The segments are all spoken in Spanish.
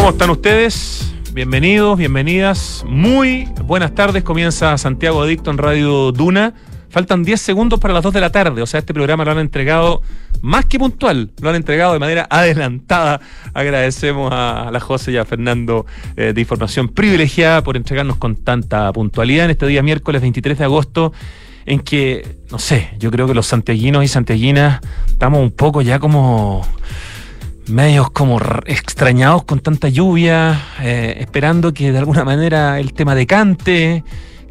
¿Cómo están ustedes? Bienvenidos, bienvenidas. Muy buenas tardes. Comienza Santiago Adicto en Radio Duna. Faltan 10 segundos para las 2 de la tarde. O sea, este programa lo han entregado más que puntual. Lo han entregado de manera adelantada. Agradecemos a la José y a Fernando eh, de Información Privilegiada por entregarnos con tanta puntualidad en este día miércoles 23 de agosto en que, no sé, yo creo que los santiaguinos y santiaguinas estamos un poco ya como medios como extrañados con tanta lluvia, eh, esperando que de alguna manera el tema decante,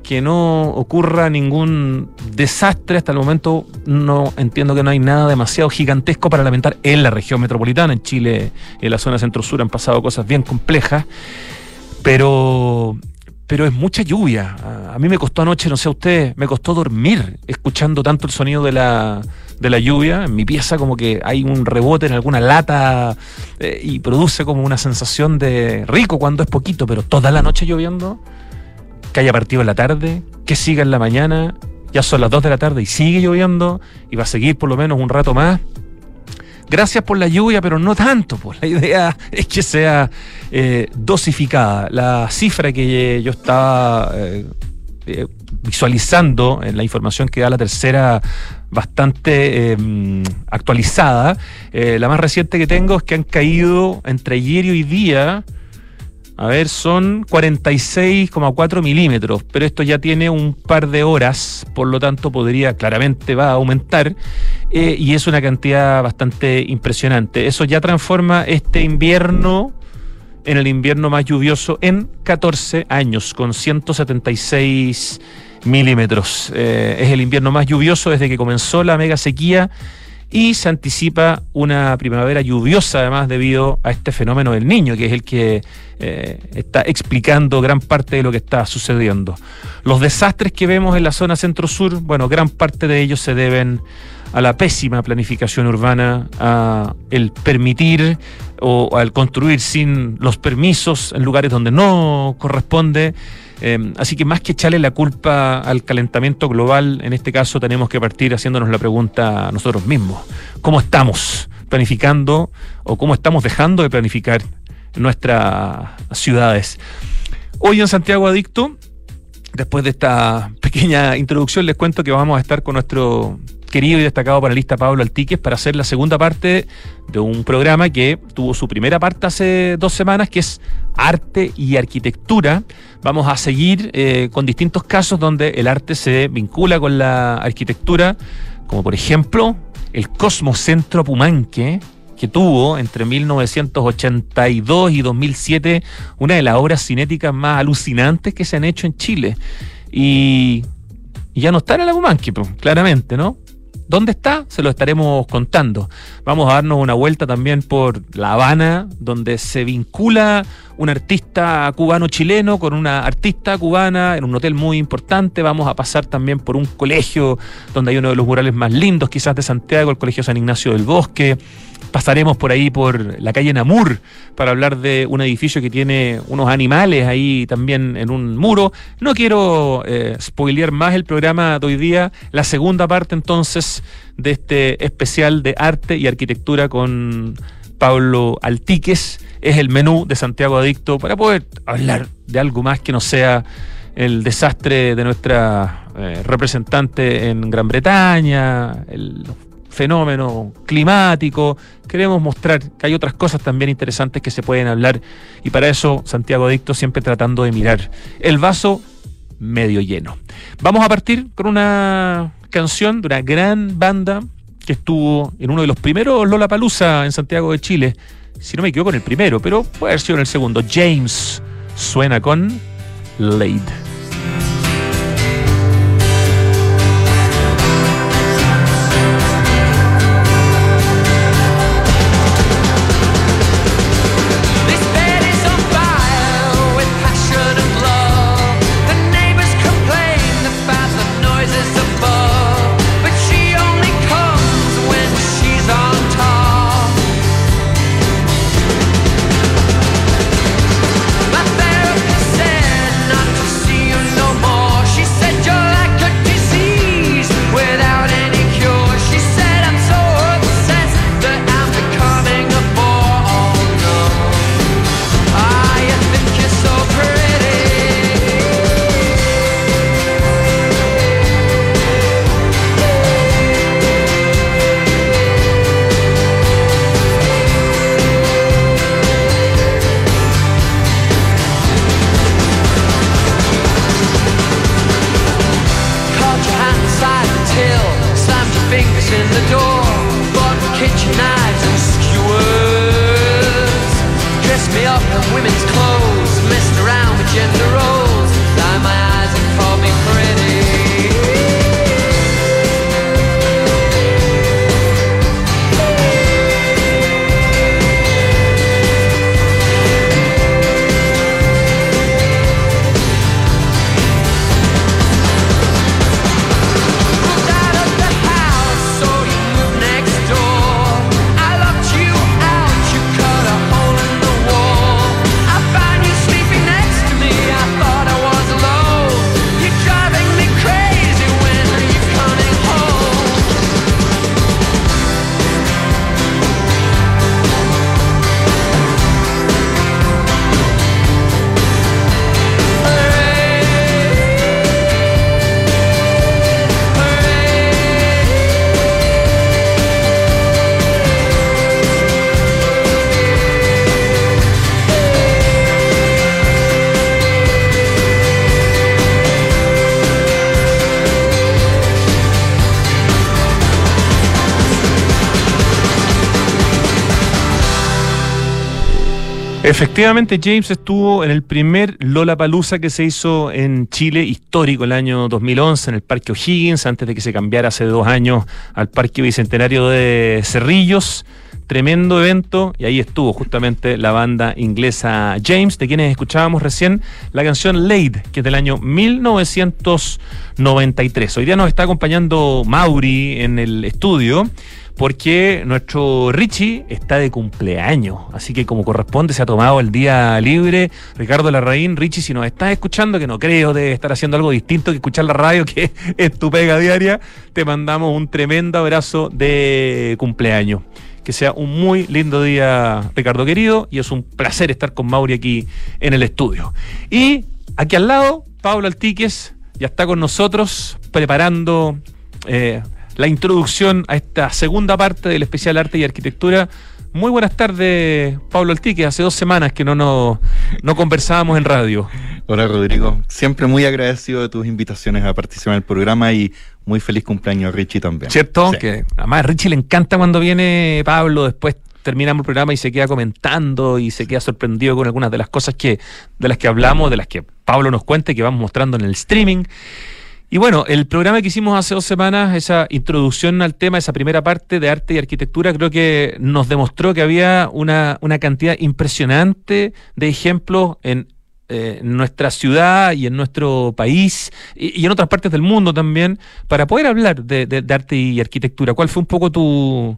que no ocurra ningún desastre. Hasta el momento no entiendo que no hay nada demasiado gigantesco para lamentar en la región metropolitana. En Chile en la zona centro-sur han pasado cosas bien complejas. Pero pero es mucha lluvia. A mí me costó anoche, no sé a ustedes, me costó dormir escuchando tanto el sonido de la, de la lluvia. En mi pieza como que hay un rebote en alguna lata eh, y produce como una sensación de rico cuando es poquito, pero toda la noche lloviendo, que haya partido en la tarde, que siga en la mañana, ya son las 2 de la tarde y sigue lloviendo y va a seguir por lo menos un rato más gracias por la lluvia, pero no tanto. Pues. La idea es que sea eh, dosificada. La cifra que yo estaba eh, visualizando en la información que da la tercera bastante em, actualizada, la más reciente que tengo es que han caído entre ayer y hoy día a ver, son 46,4 milímetros, pero esto ya tiene un par de horas, por lo tanto podría, claramente va a aumentar, eh, y es una cantidad bastante impresionante. Eso ya transforma este invierno en el invierno más lluvioso en 14 años, con 176 milímetros. Eh, es el invierno más lluvioso desde que comenzó la mega sequía y se anticipa una primavera lluviosa además debido a este fenómeno del niño, que es el que eh, está explicando gran parte de lo que está sucediendo. Los desastres que vemos en la zona centro-sur, bueno, gran parte de ellos se deben a la pésima planificación urbana, a el permitir o al construir sin los permisos en lugares donde no corresponde Em, así que más que echarle la culpa al calentamiento global, en este caso tenemos que partir haciéndonos la pregunta nosotros mismos. ¿Cómo estamos planificando o cómo estamos dejando de planificar nuestras ciudades? Hoy en Santiago Adicto, después de esta pequeña introducción, les cuento que vamos a estar con nuestro querido y destacado panelista Pablo Altiques para hacer la segunda parte de un programa que tuvo su primera parte hace dos semanas, que es arte y arquitectura. Vamos a seguir eh, con distintos casos donde el arte se vincula con la arquitectura, como por ejemplo el Cosmocentro Pumanque, que tuvo entre 1982 y 2007 una de las obras cinéticas más alucinantes que se han hecho en Chile. Y, ya no está en la Pumanque, claramente, ¿no? ¿Dónde está? Se lo estaremos contando. Vamos a darnos una vuelta también por La Habana, donde se vincula un artista cubano-chileno con una artista cubana en un hotel muy importante. Vamos a pasar también por un colegio donde hay uno de los murales más lindos quizás de Santiago, el Colegio San Ignacio del Bosque. Pasaremos por ahí por la calle Namur para hablar de un edificio que tiene unos animales ahí también en un muro. No quiero eh, spoilear más el programa de hoy día. La segunda parte entonces de este especial de arte y arquitectura con Pablo Altiques es el menú de Santiago Adicto para poder hablar de algo más que no sea el desastre de nuestra eh, representante en Gran Bretaña, el fenómeno climático. Queremos mostrar que hay otras cosas también interesantes que se pueden hablar y para eso Santiago Adicto siempre tratando de mirar el vaso medio lleno. Vamos a partir con una canción de una gran banda que estuvo en uno de los primeros Lola Palusa en Santiago de Chile. Si no me equivoco, en el primero, pero puede haber sido en el segundo. James suena con Lade. Efectivamente, James estuvo en el primer Lola Palusa que se hizo en Chile, histórico, el año 2011, en el Parque O'Higgins, antes de que se cambiara hace dos años al Parque Bicentenario de Cerrillos. Tremendo evento, y ahí estuvo justamente la banda inglesa James, de quienes escuchábamos recién la canción Lade, que es del año 1993. Hoy día nos está acompañando Mauri en el estudio porque nuestro Richie está de cumpleaños, así que como corresponde se ha tomado el día libre. Ricardo Larraín, Richie, si nos estás escuchando, que no creo de estar haciendo algo distinto que escuchar la radio, que es tu pega diaria, te mandamos un tremendo abrazo de cumpleaños. Que sea un muy lindo día, Ricardo querido, y es un placer estar con Mauri aquí en el estudio. Y aquí al lado, Pablo Altiques ya está con nosotros preparando... Eh, la introducción a esta segunda parte del especial Arte y Arquitectura. Muy buenas tardes, Pablo Altique. Hace dos semanas que no, no, no conversábamos en radio. Hola, Rodrigo. Siempre muy agradecido de tus invitaciones a participar en el programa y muy feliz cumpleaños, Richie, también. ¿Cierto? Que además a Richie le encanta cuando viene Pablo después terminamos el programa y se queda comentando y se queda sorprendido con algunas de las cosas que de las que hablamos, de las que Pablo nos cuenta y que vamos mostrando en el streaming. Y bueno, el programa que hicimos hace dos semanas, esa introducción al tema, esa primera parte de arte y arquitectura, creo que nos demostró que había una, una cantidad impresionante de ejemplos en eh, nuestra ciudad y en nuestro país y, en otras partes del mundo también, para poder hablar de, de arte y arquitectura. ¿Cuál fue un poco tu,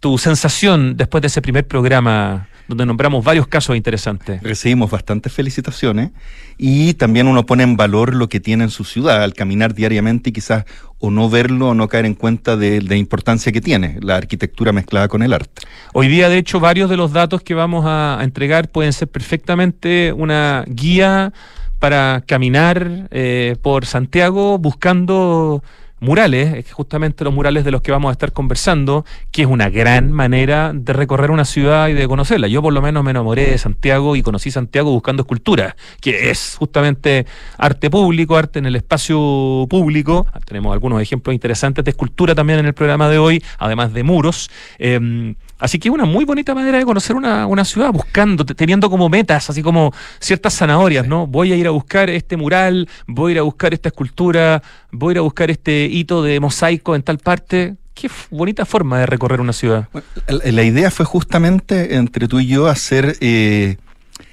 tu sensación después de ese primer programa donde nombramos varios casos interesantes. Recibimos bastantes felicitaciones y también uno pone en valor lo que tiene en su ciudad al caminar diariamente y quizás o no verlo o no caer en cuenta de la importancia que tiene la arquitectura mezclada con el arte. Hoy día, de hecho, varios de los datos que vamos a, entregar pueden ser perfectamente una guía para caminar eh, por Santiago buscando murales, justamente los murales de los que vamos a estar conversando, que es una gran manera de recorrer una ciudad y de conocerla. Yo por lo menos me enamoré de Santiago y conocí Santiago buscando escultura, que es justamente arte público, arte en el espacio público. Tenemos algunos ejemplos interesantes de escultura también en el programa de hoy, además de muros. Em, Así que es una muy bonita manera de conocer una, ciudad, buscando, teniendo como metas, así como ciertas zanahorias, ¿no? Voy a ir a buscar este mural, voy a ir a buscar esta escultura, voy a ir a buscar este hito de mosaico en tal parte. Qué bonita forma de recorrer una ciudad. la, idea fue justamente entre tú y yo hacer eh,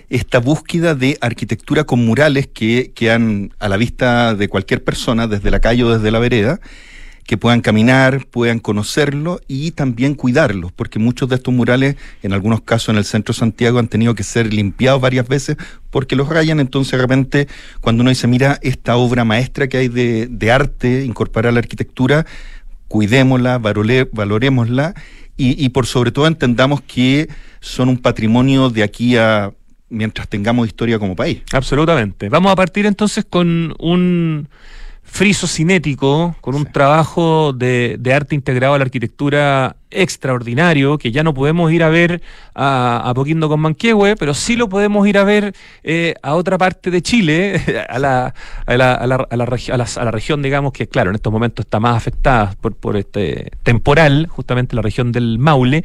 esta búsqueda de arquitectura con murales que quedan a la vista de cualquier persona, desde la calle o desde la vereda que puedan caminar, puedan conocerlo y también cuidarlos, porque muchos de estos murales, en algunos casos en el centro de Santiago, han tenido que ser limpiados varias veces porque los rayan. Entonces, de repente, cuando uno dice, mira, esta obra maestra que hay de, de arte incorporada a la arquitectura, cuidémosla, valorémosla y, y por sobre todo entendamos que son un patrimonio de aquí a mientras tengamos historia como país. Absolutamente. Vamos a partir entonces con un friso cinético, con un trabajo de, arte integrado a la arquitectura extraordinario, que ya no podemos ir a ver a, a Poquindo con Manquehue, pero sí lo podemos ir a ver eh, a otra parte de Chile, a la, a la, a la, a la, región, digamos, que claro, en estos momentos está más afectada por, por este temporal, justamente la región del Maule.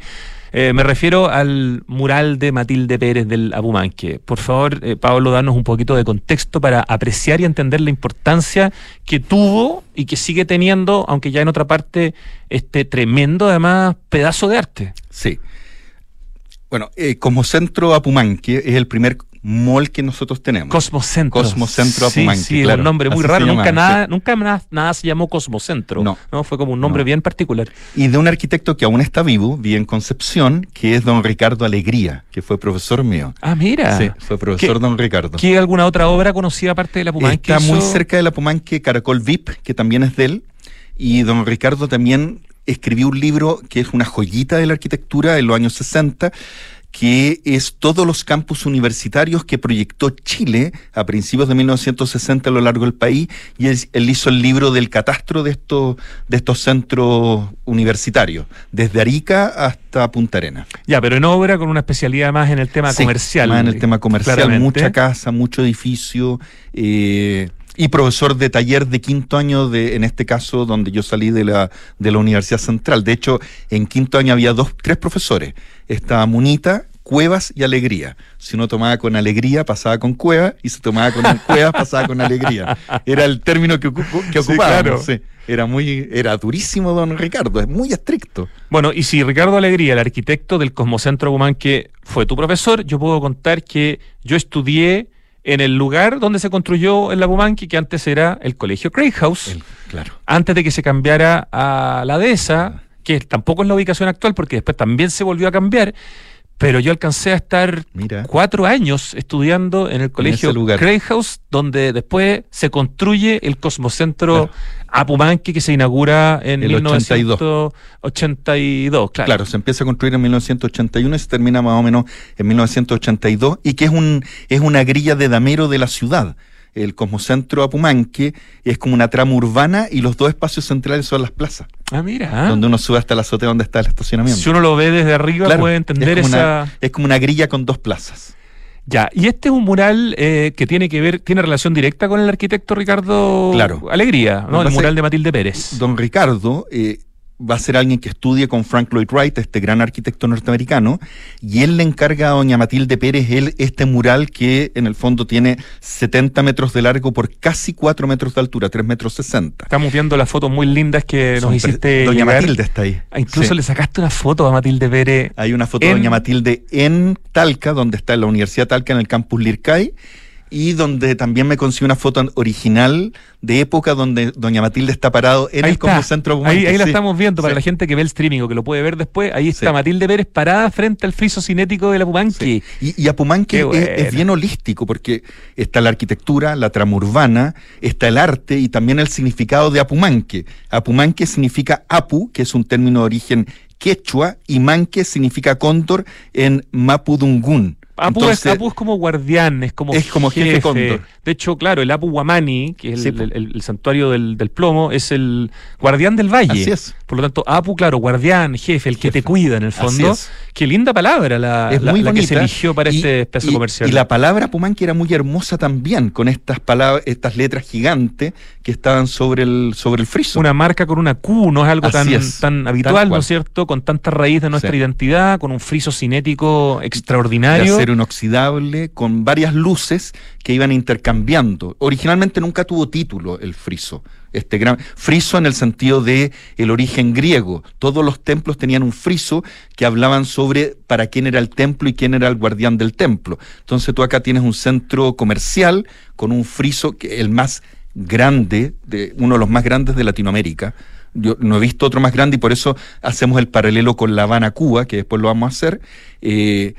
Eh, me refiero al mural de Matilde Pérez del Apumanque. Por favor, eh, Pablo, danos un poquito de contexto para apreciar y entender la importancia que tuvo y que sigue teniendo, aunque ya en otra parte, este tremendo, además, pedazo de arte. Sí. Bueno, eh, como centro Apumanque es el primer mall que nosotros tenemos. Cosmocentro. Cosmocentro sí, Apumanque. Sí, un nombre muy raro. Nunca, nada, nunca nada, se llamó Cosmocentro. No. no fue como un nombre bien particular. Y de un arquitecto que aún está vivo, vive en Concepción, que es don Ricardo Alegría, que fue profesor mío. Ah, mira. Sí, fue profesor don Ricardo. ¿Qué alguna otra obra conocida aparte de la Pumanque? Está muy cerca de la Pumanque Caracol VIP, que también es de él. Y don Ricardo también escribió un libro que es una joyita de la arquitectura en los años 60 que es todos los campus universitarios que proyectó Chile a principios de 1960 a lo largo del país y él, hizo el libro del catastro de estos, de estos centros universitarios, desde Arica hasta Punta Arena. Ya, pero en obra con una especialidad más en el tema comercial. Más en el tema comercial, mucha casa, mucho edificio. Eh, y profesor de taller de quinto año, de, en este caso, donde yo salí de la, de la Universidad Central. De hecho, en quinto año había dos, tres profesores. Estaba Munita, cuevas y alegría. Si uno tomaba con alegría, pasaba con cueva, y si tomaba con cuevas, pasaba con alegría. Era el término que, que ocupaba. Era muy, era durísimo don Ricardo, es muy estricto. Bueno, y si Ricardo Alegría, el arquitecto del Cosmocentro que fue tu profesor, yo puedo contar que yo estudié en el lugar donde se construyó el Labumanque, que antes era el Colegio Craig House, claro. antes de que se cambiara a la dehesa, que tampoco es la ubicación actual, porque después también se volvió a cambiar. Pero yo alcancé a estar cuatro años estudiando en el colegio Craig House, donde después se construye el Cosmocentro Apumanque, que se inaugura en el 1982. claro. claro, se empieza a construir en 1981 y se termina más o menos en 1982, y que es, un, es una grilla de damero de la ciudad el Cosmocentro Apumanque es como una trama urbana y los dos espacios centrales son las plazas. Ah, mira. Donde uno sube hasta la azotea donde está el estacionamiento. Si uno lo ve desde arriba puede entender es esa... es como una grilla con dos plazas. Ya, y este es un mural eh, que tiene que ver, tiene relación directa con el arquitecto Ricardo claro. Alegría, ¿no? El mural de Matilde Pérez. Don Ricardo eh, va a ser alguien que estudie con Frank Lloyd Wright, este gran arquitecto norteamericano, y él le encarga a doña Matilde Pérez él, este mural que en el fondo tiene 70 metros de largo por casi 4 metros de altura, 3 metros 60. Estamos viendo las fotos muy lindas que nos hiciste Doña Matilde está ahí. Ah, incluso le sacaste una foto a Matilde Pérez. Hay una foto de doña Matilde en Talca, donde está en la Universidad Talca, en el campus Lircay, y donde también me consiguió una foto original de época donde doña Matilde está parado en el como centro Ahí, ahí la estamos viendo para la gente que ve el streaming o que lo puede ver después. Ahí está Matilde Pérez parada frente al friso cinético de la Pumanque. Y, y Apumanque es, bien holístico porque está la arquitectura, la trama urbana, está el arte y también el significado de Apumanque. Apumanque significa Apu, que es un término de origen quechua, y manque significa cóndor en Mapudungún. Apu, es, como guardián, es como, es como jefe. cóndor. De hecho, claro, el Apu Guamani, que es el, santuario del, plomo, es el guardián del valle. Así es. Por lo tanto, Apu, claro, guardián, jefe, el que te cuida en el fondo. Qué linda palabra la, que se eligió para este espacio comercial. Y la palabra que era muy hermosa también, con estas palabras, estas letras gigantes que estaban sobre el, sobre el friso. Una marca con una Q, no es algo tan, tan habitual, ¿no es cierto? Con tanta raíz de nuestra identidad, con un friso cinético extraordinario. De acero inoxidable, con varias luces que iban intercambiando. Originalmente nunca tuvo título el friso. Este gran friso en el sentido de el origen griego. Todos los templos tenían un friso que hablaban sobre para quién era el templo y quién era el guardián del templo. Entonces tú acá tienes un centro comercial con un friso que el más grande, de, uno de los más grandes de Latinoamérica. Yo no he visto otro más grande y por eso hacemos el paralelo con La Habana, Cuba, que después lo vamos a hacer. Eh,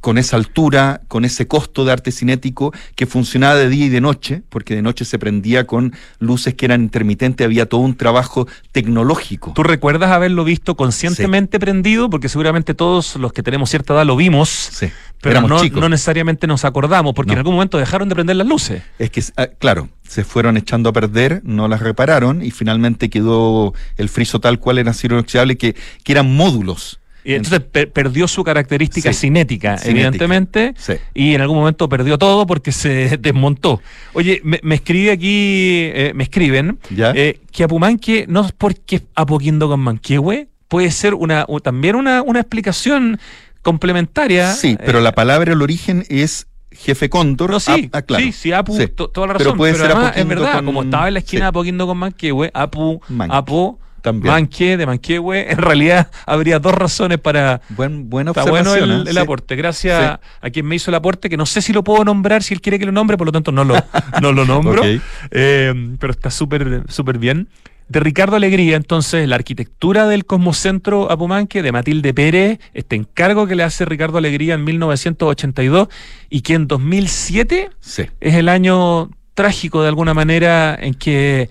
con esa altura, con ese costo de arte cinético que funcionaba de día y de noche, porque de noche se prendía con luces que eran intermitentes, había todo un trabajo tecnológico. ¿Tú recuerdas haberlo visto conscientemente prendido? Porque seguramente todos los que tenemos cierta edad lo vimos, sí. pero no, no, necesariamente nos acordamos, porque en algún momento dejaron de prender las luces. Es que, ah, claro, se fueron echando a perder, no las repararon y finalmente quedó el friso tal cual era acero inoxidable que, que eran módulos y entonces perdió su característica cinética, evidentemente, y en algún momento perdió todo porque se desmontó. Oye, me, escribe aquí, eh, me escriben, eh, que Apumanque no es porque Apoquindo con Manquehue, puede ser una también una, una explicación complementaria. Sí, pero la eh, palabra, el origen es jefe cóndor. No, sí, ah, sí, sí, Apu, toda la razón. Pero puede ser además, es verdad, como estaba en la esquina de Apoquindo con Manquehue, Apu, Apo también. Manque, de Manquehue, en realidad habría dos razones para... Buen, buena Está bueno el, ¿eh? aporte. Gracias a quien me hizo el aporte, que no sé si lo puedo nombrar, si él quiere que lo nombre, por lo tanto no lo, no lo nombro. Eh, pero está súper súper bien. De Ricardo Alegría, entonces, la arquitectura del Cosmocentro Apumanque, de Matilde Pérez, este encargo que le hace Ricardo Alegría en 1982 y que en 2007 es el año trágico de alguna manera en que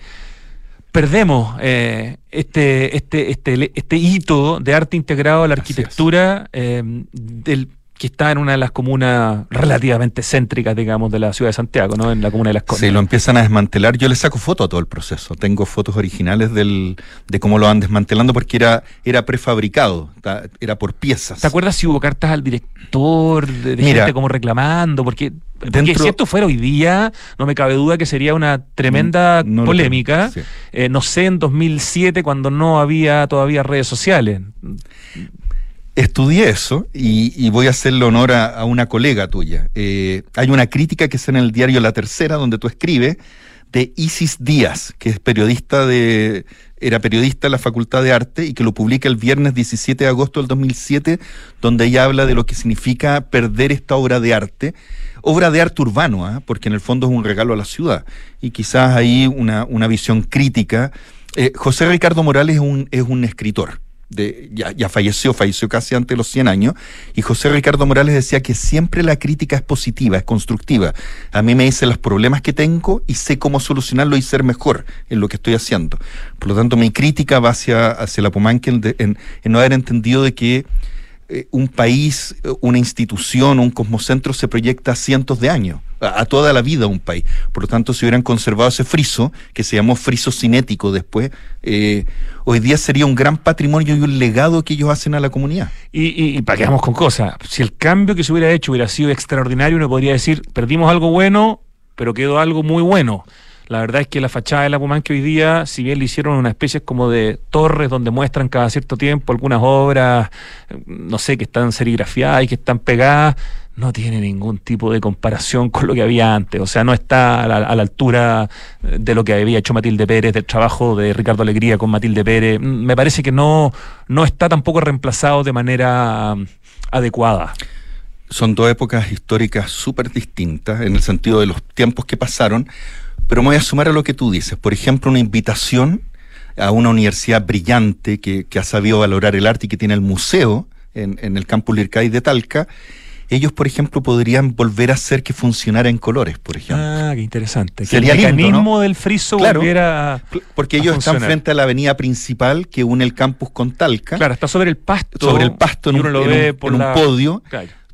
perdemos eh, este, este, este, este hito de arte integrado a la arquitectura eh, del que está en una de las comunas relativamente céntricas, digamos, de la ciudad de Santiago, ¿no? En la comuna de Las Condes. Sí, lo empiezan a desmantelar. Yo le saco foto a todo el proceso. Tengo fotos originales del, de cómo lo van desmantelando porque era, era prefabricado, era por piezas. ¿Te acuerdas si hubo cartas al director, de, gente como reclamando? Porque, si esto fuera hoy día, no me cabe duda que sería una tremenda polémica. Eh, no sé, en 2007, cuando no había todavía redes sociales Estudié eso y, voy a hacerle honor a, una colega tuya. Eh, hay una crítica que es en el diario La Tercera, donde tú escribes, de Isis Díaz, que es periodista de, era periodista en la Facultad de Arte y que lo publica el viernes 17 de agosto del 2007, donde ella habla de lo que significa perder esta obra de arte, obra de arte urbano, ¿ah? porque en el fondo es un regalo a la ciudad, y quizás ahí una, una visión crítica. Eh, José Ricardo Morales es un, es un escritor ya, falleció, falleció casi antes de los 100 años, y José Ricardo Morales decía que siempre la crítica es positiva, es constructiva. A mí me dice los problemas que tengo y sé cómo solucionarlo y ser mejor en lo que estoy haciendo. Por lo tanto, mi crítica va hacia, hacia la Pomanque en, en, no haber entendido de que eh, un país, una institución, un cosmocentro se proyecta cientos de años a, toda la vida un país. Por lo tanto, si hubieran conservado ese friso, que se llamó friso cinético después, eh, hoy día sería un gran patrimonio y un legado que ellos hacen a la comunidad. Y, y, para que con cosas, si el cambio que se hubiera hecho hubiera sido extraordinario, uno podría decir, perdimos algo bueno, pero quedó algo muy bueno. La verdad es que la fachada de la que hoy día, si bien le hicieron una especie como de torres donde muestran cada cierto tiempo algunas obras, no sé, que están serigrafiadas y que están pegadas, no tiene ningún tipo de comparación con lo que había antes. O sea, no está a la, altura de lo que había hecho Matilde Pérez, del trabajo de Ricardo Alegría con Matilde Pérez. Mm, me parece que no, no está tampoco reemplazado de manera mm, adecuada. Son dos épocas históricas súper distintas en el sentido de los tiempos que pasaron, pero me voy a sumar a lo que tú dices. Por ejemplo, una invitación a una universidad brillante que, ha sabido valorar el arte y que tiene el museo en, en el campus Lircay de Talca ellos, por ejemplo, podrían volver a hacer que funcionara en colores, por ejemplo. Ah, qué interesante. Sería el mecanismo del friso claro, volviera Porque ellos están frente a la avenida principal que une el campus con Talca. Claro, está sobre el pasto. Sobre el pasto, en un, podio.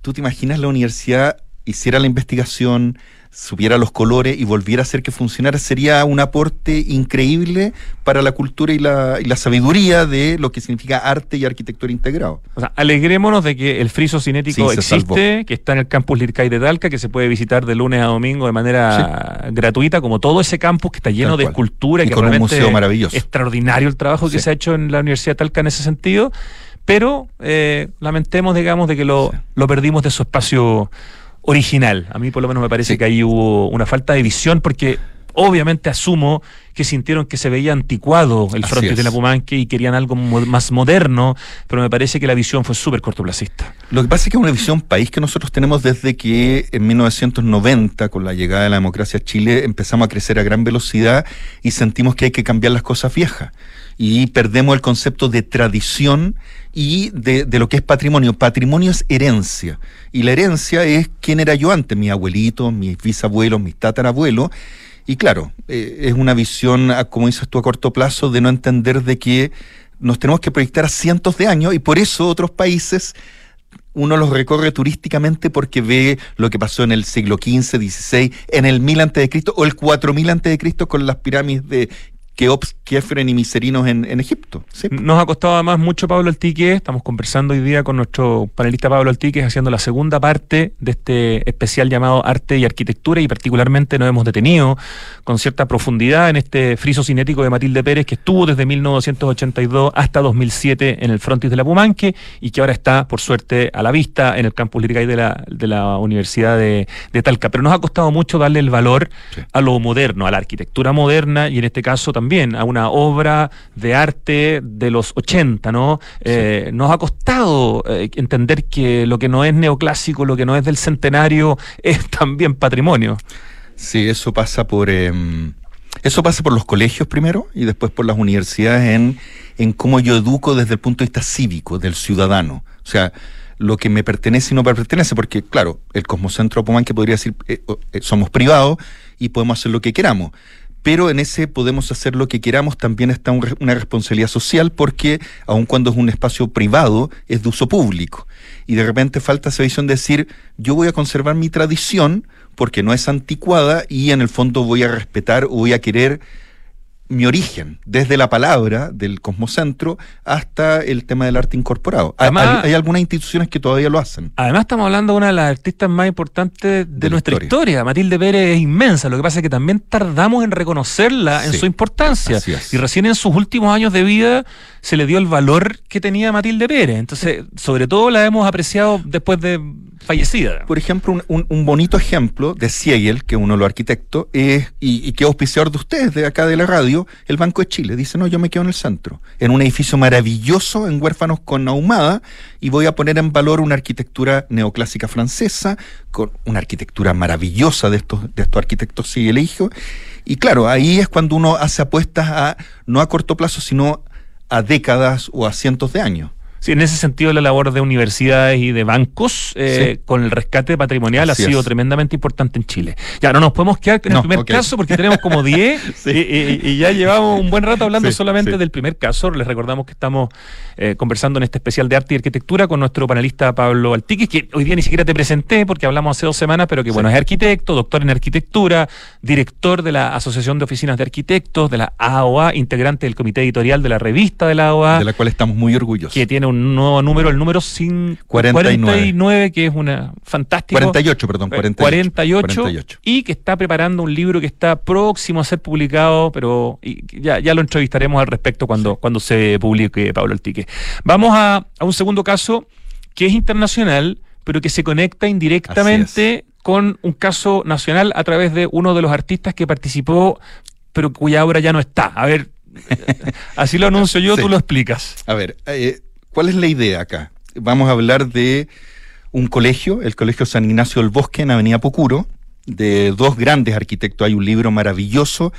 Tú te imaginas la universidad hiciera la investigación, supiera los colores y volviera a hacer que funcionara, sería un aporte increíble para la cultura y la, y la sabiduría de lo que significa arte y arquitectura integrado. O sea, alegrémonos de que el friso cinético existe, que está en el campus Lircay de Talca, que se puede visitar de lunes a domingo de manera gratuita, como todo ese campus que está lleno de escultura y, que con un museo maravilloso. extraordinario el trabajo que se ha hecho en la Universidad de Talca en ese sentido, pero eh, lamentemos, digamos, de que lo, lo perdimos de su espacio original. A mí por lo menos me parece que ahí hubo una falta de visión porque obviamente asumo que sintieron que se veía anticuado el frontis de la Pumanque y querían algo más moderno, pero me parece que la visión fue súper cortoplacista. Lo que pasa es que es una visión país que nosotros tenemos desde que en 1990, con la llegada de la democracia a Chile, empezamos a crecer a gran velocidad y sentimos que hay que cambiar las cosas viejas y perdemos el concepto de tradición y de, lo que es patrimonio. Patrimonio es herencia. Y la herencia es quién era yo antes, mi abuelito, mis bisabuelos, mis tatarabuelos. Y claro, eh, es una visión, como dices tú, a corto plazo, de no entender de que nos tenemos que proyectar a cientos de años y por eso otros países uno los recorre turísticamente porque ve lo que pasó en el siglo XV, XVI, en el 1000 a.C. o el 4000 a.C. con las pirámides de Keops, Kefren y Miserinos en, en Egipto. Nos ha costado además mucho Pablo Altique. Estamos conversando hoy día con nuestro panelista Pablo Altique, haciendo la segunda parte de este especial llamado Arte y Arquitectura y particularmente nos hemos detenido con cierta profundidad en este friso cinético de Matilde Pérez que estuvo desde 1982 hasta 2007 en el frontis de la Pumanque y que ahora está, por suerte, a la vista en el campus Liricay de la, de la Universidad de, Talca. Pero nos ha costado mucho darle el valor a lo moderno, a la arquitectura moderna y en este caso también también a una obra de arte de los 80, ¿no? Eh, nos ha costado eh, entender que lo que no es neoclásico, lo que no es del centenario, es también patrimonio. Sí, eso pasa por... Em, eso pasa por los colegios primero y después por las universidades en, en cómo yo educo desde el punto de vista cívico, del ciudadano. O sea, lo que me pertenece y no me pertenece, porque claro, el Cosmocentro Pomán que podría decir, eh, somos privados y podemos hacer lo que queramos pero en ese podemos hacer lo que queramos, también está una responsabilidad social porque aun cuando es un espacio privado, es de uso público. Y de repente falta esa visión de decir, yo voy a conservar mi tradición porque no es anticuada y en el fondo voy a respetar o voy a querer mi origen, desde la palabra del Cosmocentro hasta el tema del arte incorporado. Además- hay, hay algunas instituciones que todavía lo hacen. Además estamos hablando de una de las artistas más importantes de, nuestra historia. historia. Matilde Pérez es inmensa, lo que pasa es que también tardamos en reconocerla en su importancia. Y recién en sus últimos años de vida se le dio el valor que tenía Matilde Pérez. Entonces, sobre todo la hemos apreciado después de fallecida. Por ejemplo, un, bonito ejemplo de Siegel, que uno de los arquitectos, es, y, que es auspiciador de ustedes, de acá de la radio, el Banco de Chile. Dice, no, yo me quedo en el centro, en un edificio maravilloso en Huérfanos con Ahumada, y voy a poner en valor una arquitectura neoclásica francesa, con una arquitectura maravillosa de estos, de estos arquitectos Siegel Y claro, ahí es cuando uno hace apuestas a, no a corto plazo, sino a décadas o a cientos de años. Sí, en ese sentido la labor de universidades y de bancos eh, Sí. con el rescate patrimonial Así ha sido es. tremendamente importante en Chile. Ya no nos podemos quedar en el primer caso porque tenemos como 10 Sí. y, y- y ya llevamos un buen rato hablando Sí, solamente del primer caso. Les recordamos que estamos eh, conversando en este especial de arte y arquitectura con nuestro panelista Pablo Altiquis, que hoy día ni siquiera te presenté porque hablamos hace dos semanas, pero que bueno, es arquitecto, doctor en arquitectura, director de la Asociación de Oficinas de Arquitectos, de la AOA, integrante del comité editorial de la revista de la AOA de la cual estamos muy orgullosos. que tiene un nuevo número, el número 5, 49. 49, que es una fantástico. 48, perdón, eh, 48. 48, 48. y que está preparando un libro que está próximo a ser publicado, pero ya, ya lo entrevistaremos al respecto cuando, cuando se publique Pablo Altique. Vamos a, a un segundo caso que es internacional, pero que se conecta indirectamente con un caso nacional a través de uno de los artistas que participó, pero cuya obra ya no está. A ver, así lo anuncio yo, Sí. tú lo explicas. A ver, eh, ¿cuál es la idea acá? Vamos a hablar de un colegio, el Colegio San Ignacio del Bosque en Avenida Pocuro, de dos grandes arquitectos. Hay un libro maravilloso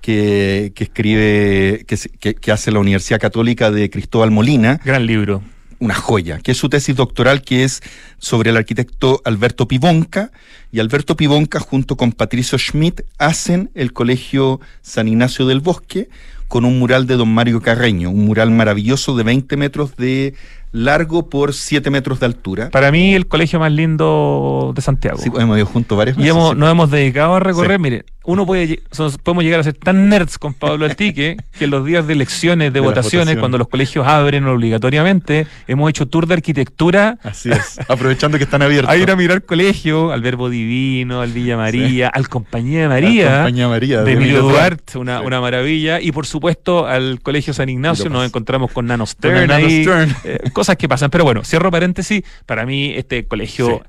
que, que escribe, que- que hace la Universidad Católica de Cristóbal Molina, Gran libro. Una joya, que es su tesis doctoral, que es sobre el arquitecto Alberto Pivonca, y Alberto Pivonca junto con Patricio Schmidt hacen el Colegio San Ignacio del Bosque con un mural de don Mario Carreño, un mural maravilloso de 20 metros de largo por 7 metros de altura. Para mí, el colegio más lindo de Santiago. Sí, hemos ido juntos varias y hemos, sí. nos hemos dedicado a recorrer. Sí. Mire, uno puede, podemos llegar a ser tan nerds con Pablo Altique que en los días de elecciones, de, votaciones, cuando los colegios abren obligatoriamente, hemos hecho tour de arquitectura. Así es, aprovechando que están abiertos. A ir a mirar colegio, al Verbo Divino, al Villa María, al Compañía de María. La Compañía María de Emilio Duarte, una, Sí. una maravilla. Y por supuesto al Colegio San Ignacio nos encontramos con Nano Stern. Nano Stern. eh, cosas que pasan. Pero bueno, cierro paréntesis. Para mí este colegio,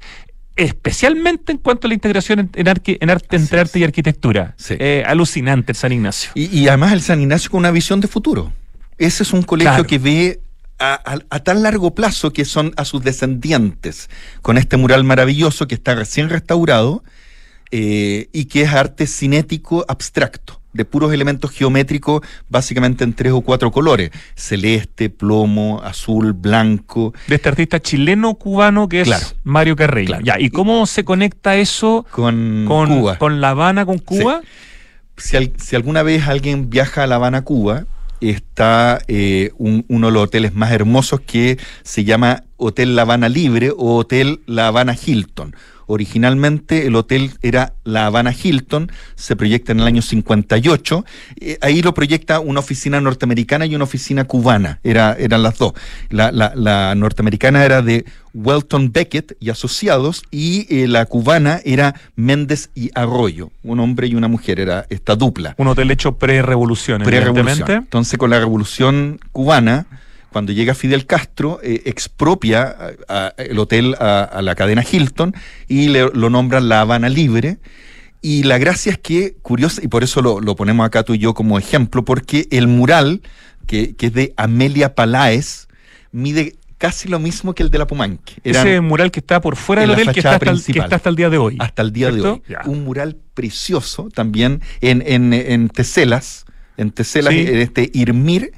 especialmente en cuanto a la integración en, en arte, Así entre es. arte y arquitectura, Sí. eh, alucinante el San Ignacio. Y, y además el San Ignacio con una visión de futuro. Ese es un colegio Claro. que ve a, a- a tan largo plazo que son a sus descendientes, con este mural maravilloso que está recién restaurado eh, y que es arte cinético abstracto, de puros elementos geométricos, básicamente en tres o cuatro colores, celeste, plomo, azul, blanco, De este artista chileno-cubano que es Claro. Mario. Claro. Ya, ¿Y cómo se conecta eso con, con, Cuba. con La Habana, con Cuba? si, al- si alguna vez alguien viaja a La Habana, Cuba, está eh, un- uno de los hoteles más hermosos que se llama Hotel La Habana Libre o Hotel La Habana Hilton. Originalmente el hotel era La Habana Hilton, se proyecta en el año 58. eh, ahí lo proyecta una oficina norteamericana y una oficina cubana, era, eran las dos. La, la- la norteamericana era de Welton Beckett y asociados y eh, la cubana era Méndez y Arroyo, un hombre y una mujer, era esta dupla Un hotel hecho pre-revolución, pre-revolución. evidentemente. Entonces, con la revolución cubana, cuando llega Fidel Castro, eh, expropia a- a- el hotel a, a la cadena Hilton y le- lo nombran La Habana Libre. Y la gracia es que, curiosa, y por eso lo, lo ponemos acá tú y yo como ejemplo, porque el mural, que, que es de Amelia Paláez, mide casi lo mismo que el de la Pumanque. Eran Ese mural que está por fuera del hotel que está, hasta el, que principal. está hasta el día de hoy. hasta el día de hoy. Un mural precioso también en, en, en Teselas, en Teselas, Sí. en este Irmir,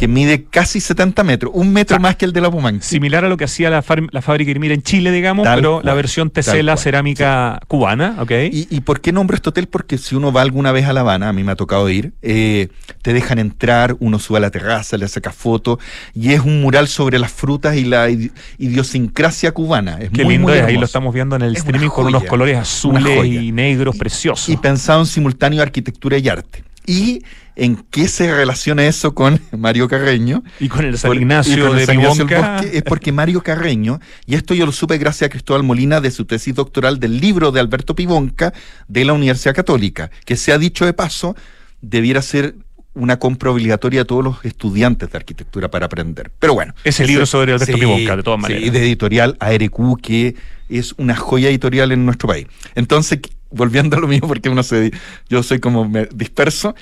que mide casi 70 metros, un metro más que el de la Pumanque. Similar a lo que hacía la, la fábrica Irmir en Chile, digamos, Tal pero cual, la versión Tesela cerámica cubana, ¿ok? ¿Y, y por qué nombro este hotel? Porque si uno va alguna vez a La Habana, a mí me ha tocado ir, eh, te dejan entrar, uno sube a la terraza, le saca fotos, y es un mural sobre las frutas y la idi- idiosincrasia cubana. Es Qué muy, lindo muy es, ahí lo estamos viendo en el Es streaming con unos colores azules y negros Y- preciosos. Y pensado en simultáneo arquitectura y arte. y en qué se relaciona eso con Mario Carreño. Y con el San Ignacio de San Ignacio. Bosque, es porque Mario Carreño, y esto yo lo supe gracias a Cristóbal Molina de su tesis doctoral del libro de Alberto Pibonca de la Universidad Católica, que se ha dicho de paso, debiera ser una compra obligatoria a todos los estudiantes de arquitectura para aprender. Pero bueno. Ese libro sobre Alberto Pibonca, de todas maneras. Sí, de editorial ARQ, que es una joya editorial en nuestro país. Entonces, volviendo a lo mío, porque uno se, yo soy como me disperso,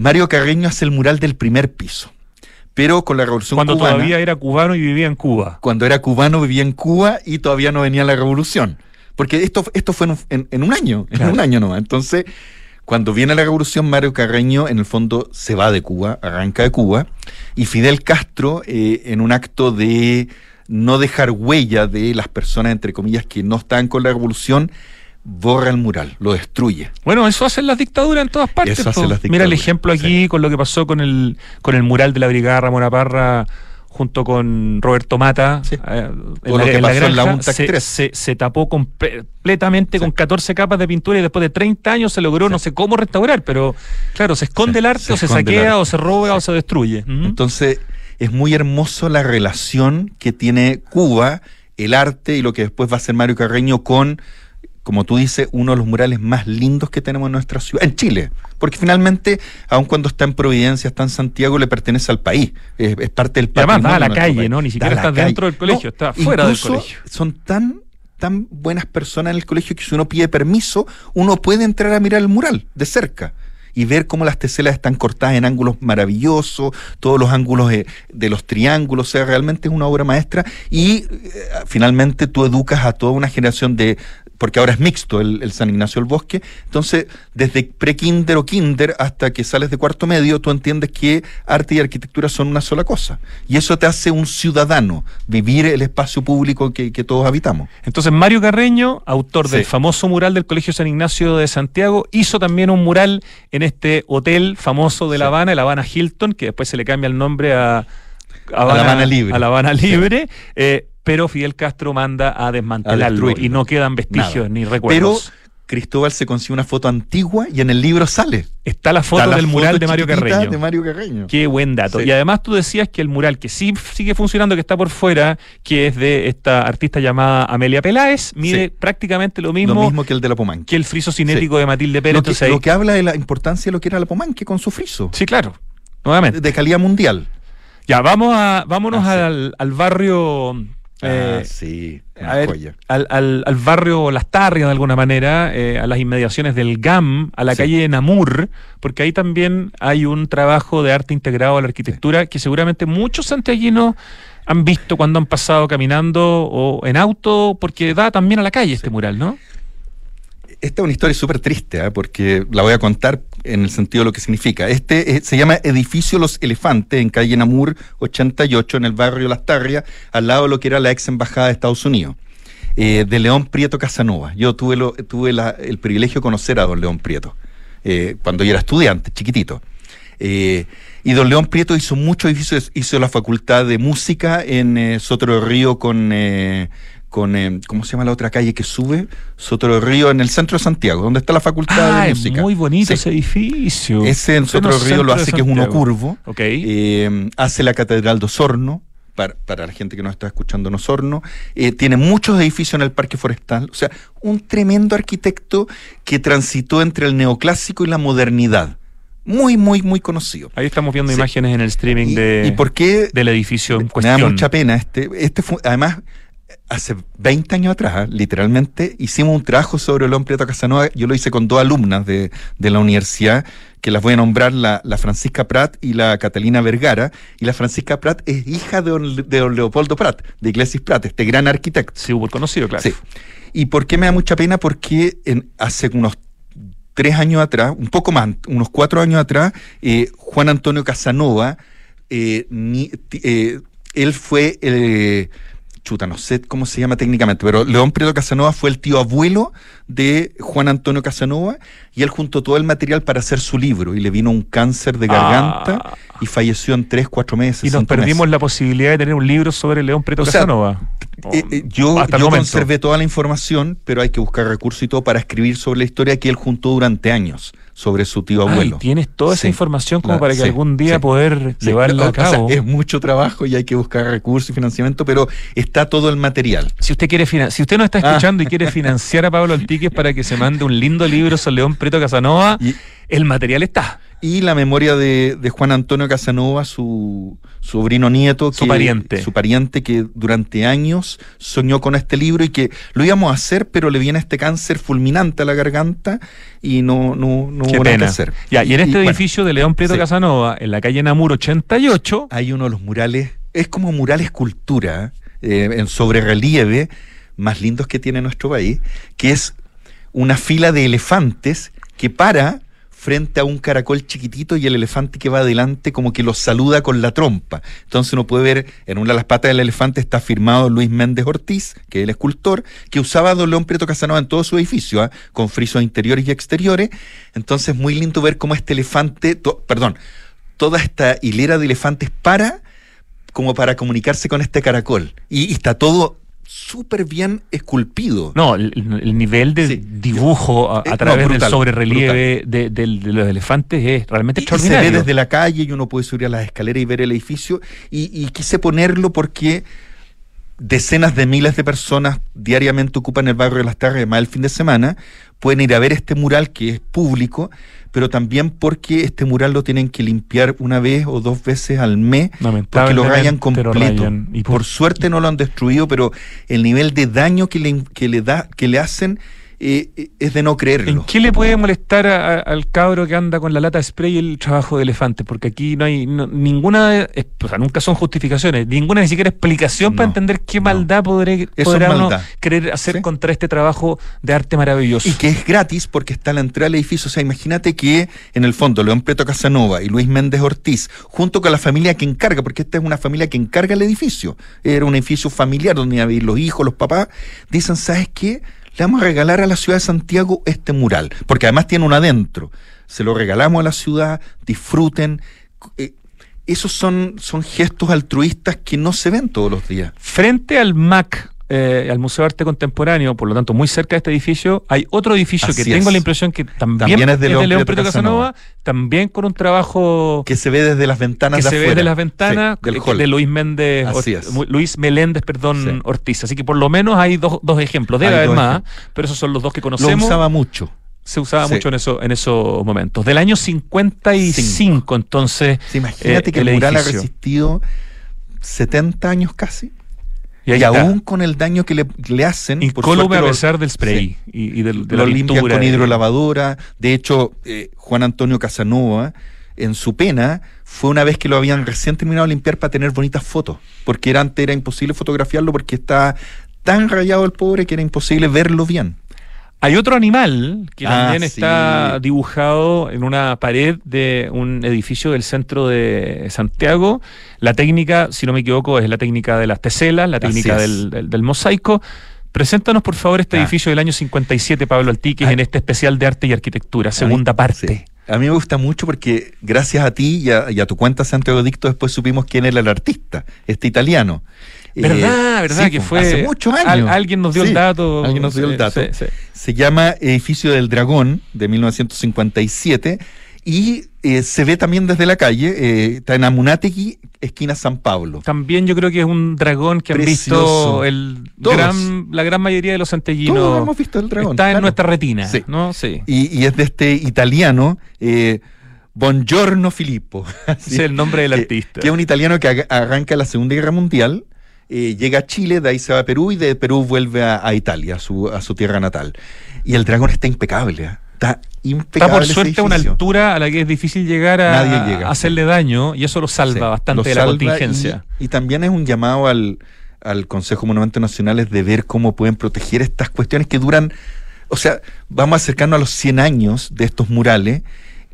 Mario Carreño hace el mural del primer piso. Pero con la revolución Cuando cubana, todavía era cubano y vivía en Cuba. cuando era cubano vivía en Cuba y todavía no venía la revolución. Porque esto, esto fue en, un- en- en un año, Claro. en un año nomás. Entonces, cuando viene la revolución, Mario Carreño en el fondo se va de Cuba, arranca de Cuba, y Fidel Castro, eh, en un acto de no dejar huella de las personas, entre comillas, que no estaban con la revolución, borra el mural, lo destruye. Bueno, eso hacen las dictaduras en todas partes. Eso hacen las Mira el ejemplo aquí con lo que pasó con el, con el mural de la Brigada Ramón Parra junto con Roberto Mata Sí. eh, O lo que pasó en la granja, UNTAC se, 3. se- se tapó completamente Sí. con 14 capas de pintura y después de 30 años se logró Sí. no sé cómo restaurar, pero claro, se esconde el arte se o se saquea o se roba o se destruye. ¿Mm? Entonces, es muy hermoso la relación que tiene Cuba, el arte y lo que después va a ser Mario Carreño con, como tú dices, uno de los murales más lindos que tenemos en nuestra ciudad, en Chile. Porque finalmente, aun cuando está en Providencia, está en Santiago, le pertenece al país. Es, es parte del Y además da a la calle, país. ¿no? Ni siquiera calle. dentro del colegio, estás fuera del colegio. Son tan tan buenas personas en el colegio que si uno pide permiso, uno puede entrar a mirar el mural de cerca y ver cómo las teselas están cortadas en ángulos maravillosos, todos los ángulos de, de los triángulos, o sea, realmente es una obra maestra y eh, finalmente tú educas a toda una generación de porque ahora es mixto el, el San Ignacio del Bosque, entonces desde pre-kinder o kinder hasta que sales de cuarto medio, tú entiendes que arte y arquitectura son una sola cosa. Y eso te hace un ciudadano, vivir el espacio público que, que todos habitamos. Entonces Mario Carreño, autor del famoso mural del Colegio San Ignacio de Santiago, hizo también un mural en este hotel famoso de La. Habana, el Habana Hilton, que después se le cambia el nombre a, A La Habana Libre. a La Habana Libre, eh, pero Fidel Castro manda a desmantelarlo y no quedan vestigios Nada. ni Pero recuerdos. Cristóbal se consigue una foto antigua y en el libro sale. Está la foto Está la del mural de Mario Carreño. De Mario Carreño. Qué buen dato. Sí. Y además tú decías que el mural que sí sigue funcionando, que está por fuera, que es de esta artista llamada Amelia Peláez, mide Sí. prácticamente lo Lo mismo, mismo que el de la Pomanque. que el friso cinético de Matilde Pérez. Lo que, lo que habla de la importancia de lo que era la Pomanque con su friso. Sí, claro. Nuevamente. De calidad mundial. Ya, vamos a, vámonos Ah, al, al barrio. Eh, ah, sí. a ver, joya. al, al- al barrio Las Tarrias de alguna manera, eh, a las inmediaciones del GAM, a la Sí. calle Namur, porque ahí también hay un trabajo de arte integrado a la arquitectura que seguramente muchos santiaguinos han visto cuando han pasado caminando o en auto, porque da también a la calle este mural, ¿no? Esta es una historia súper triste, ¿eh? porque la voy a contar en el sentido de lo que significa. Este eh, se llama Edificio Los Elefantes, en calle Namur 88, en el barrio Las Tarrias, al lado de lo que era la ex embajada de Estados Unidos, eh, de León Prieto Casanova. Yo tuve, lo- tuve el privilegio de conocer a don León Prieto, eh, cuando yo era estudiante, chiquitito. Y don León Prieto hizo muchos edificios, hizo la facultad de música en del Río con, con eh, ¿cómo se llama la otra calle que sube? Del Río en el centro de Santiago, donde está la facultad Ah, de es música. muy bonito Sí. ese edificio. Ese en del Río lo hace que es uno curvo. Ok. Eh, hace la Catedral de Osorno, para, para la gente que nos está escuchando en Osorno. Eh, tiene muchos edificios en el Parque Forestal. O sea, un tremendo arquitecto que transitó entre el neoclásico y la modernidad. Muy, muy, muy conocido. Ahí estamos viendo Sí. imágenes en el streaming ¿Y, de, y por qué del edificio en me da cuestión. mucha pena. Este, este fue, además, hace 20 años atrás, literalmente, hicimos un trabajo sobre León Prieto Casanova. Yo lo hice con dos alumnas de, de la universidad, que las voy a nombrar, la, la Francisca Prat y la Catalina Vergara. Y la Francisca Prat es hija de don, de don Leopoldo Prat, de Iglesias Prat, este gran arquitecto. Sí, hubo conocido, claro. Sí. ¿Y por qué me da mucha pena? Porque en, hace unos tres años atrás, un poco más, unos cuatro años atrás, eh, Juan Antonio Casanova, eh, ni- eh, él fue el... Chuta, no sé cómo se llama técnicamente, pero León Prieto Casanova fue el tío abuelo de Juan Antonio Casanova y él juntó todo el material para hacer su libro y le vino un cáncer de garganta Ah. y falleció en tres, cuatro meses. Y nos perdimos meses. la posibilidad de tener un libro sobre León Preto O sea, Casanova. Eh, eh, yo yo conservé toda la información, pero hay que buscar recursos y todo para escribir sobre la historia que él juntó durante años. sobre su tío Ay, abuelo. tienes toda esa Sí. información como La- para que sí, algún día sí. poder Sí, llevarla o a sea, cabo. es mucho trabajo y hay que buscar recursos y financiamiento, pero está todo el material. Si usted quiere finan- si usted nos está Ah. escuchando y quiere financiar a Pablo Altiques para que se mande un lindo libro sobre León Preto Casanova, Y, el material está. Y la memoria de, de Juan Antonio Casanova, su sobrino nieto, Su pariente. su pariente que durante años soñó con este libro y que lo íbamos a hacer, pero le viene este cáncer fulminante a la garganta y no, no, no Qué que hacer. Ya, y en este edificio de León Prieto sí. Casanova, en la calle Namur 88, hay uno de los murales, es como mural escultura, eh, en sobrerelieve, más lindos que tiene nuestro país, que es una fila de elefantes que para frente a un caracol chiquitito y el elefante que va adelante como que los saluda con la trompa. Entonces uno puede ver en una de las patas del elefante está firmado Luis Méndez Ortiz, que es el escultor, que usaba Don León Prieto Casanova en todo su edificio, ¿ah? con frisos interiores y exteriores. Entonces muy lindo ver cómo este elefante, perdón, toda esta hilera de elefantes para como para comunicarse con este caracol. Y, y está todo súper bien esculpido. no, el, el nivel de Sí. dibujo a, a Eh, no, través del sobrerelieve de, de los elefantes es realmente Y, se ve desde la calle y uno puede subir a las escaleras y ver el edificio. Y, y quise ponerlo porque decenas de miles de personas diariamente ocupan el barrio de las Terras, además el fin de semana, pueden ir a ver este mural que es público, pero también porque este mural lo tienen que limpiar una vez o dos veces al mes, porque lo rayan completo. rayan. Y por- por suerte no lo han destruido, pero el nivel de daño que le, que le, da, que le hacen eh, es de no creerlo. ¿En qué le puede molestar a- a- al cabro que anda con la lata de spray el trabajo de elefante? Porque aquí no hay no- ninguna, o sea, nunca son justificaciones, ninguna ni siquiera explicación para entender qué no. maldad podré, podrá maldad. querer hacer Sí. contra este trabajo de arte maravilloso. Y que es gratis porque está a la entrada del edificio. O sea, imagínate que en el fondo León Preto Casanova y Luis Méndez Ortiz, junto con la familia que encarga, porque esta es una familia que encarga el edificio, era un edificio familiar donde iban a vivir los hijos, los papás, dicen, ¿sabes qué? Le vamos a regalar a la ciudad de Santiago este mural, porque además tiene uno adentro. Se lo regalamos a la ciudad, disfruten. Eh, esos son, son gestos altruistas que no se ven todos los días. Frente al MAC, eh, al Museo de Arte Contemporáneo, por lo tanto muy cerca de este edificio, hay otro edificio Así que tengo la impresión que también, También es de León León Prieto Casanova, también con un trabajo Que se ve desde las ventanas que de se ve afuera. de las ventanas Sí, del de Luis Méndez Luis Meléndez perdón Sí. Ortiz. Así que por lo menos hay dos, dos ejemplos. Debe haber más pero esos son los dos que Lo conocemos. usaba mucho. se usaba Sí. mucho en eso en esos momentos. Del año 55 entonces Sí, imagínate eh, que el, mural ha resistido 70 años casi. Y, Y, está, aún con el daño que le, le hacen, por incólume a pesar del spray y, y del- de la lo limpian con de- hidrolavadora. De hecho, eh, Juan Antonio Casanova, en su pena, fue una vez que lo habían recién terminado de limpiar para tener bonitas fotos. Porque era, antes era imposible fotografiarlo porque está tan rayado el pobre que era imposible verlo bien. Hay otro animal que Ah, también sí. está dibujado en una pared de un edificio del centro de Santiago. La técnica, si no me equivoco, es la técnica de las teselas, la técnica del, del- del mosaico. Preséntanos, por favor, este Ah. edificio del año 57, Pablo Altiques, Ah. en este especial de arte y arquitectura, segunda mí- parte. sí. A mí me gusta mucho porque gracias a ti y a, y a tu cuenta Santiago Dicto después supimos quién era el artista, este italiano. Eh, ¿Verdad? ¿Verdad? sí, que fue. Hace muchos al- años. alguien nos dio Sí, el dato. Alguien nos dio el dato. Se llama Edificio del Dragón de 1957 y eh, se ve también desde la calle. eh, está en Amunategui, esquina San Pablo. También yo creo que es un dragón que han Precioso. visto el Todos. gran, la gran mayoría de los santellinos. Todos hemos visto el dragón. Está en claro. nuestra retina, Sí. ¿no? Sí. Y, y es de este italiano, eh, Buongiorno Filippo. Es el nombre del artista. Que es un italiano que arranca la Segunda Guerra Mundial, eh, llega a Chile, de ahí se va a Perú y de Perú vuelve a, a Italia, a su, a su tierra natal. Y el dragón está impecable, ¿eh? está impecable. Está por suerte a una altura a la que es difícil llegar a, Nadie llega. a hacerle daño y eso lo salva Sí, bastante lo de la contingencia. Y, y también es un llamado al, al Consejo de Monumentos Nacionales de ver cómo pueden proteger estas cuestiones que duran, o sea, vamos acercando a los 100 años de estos murales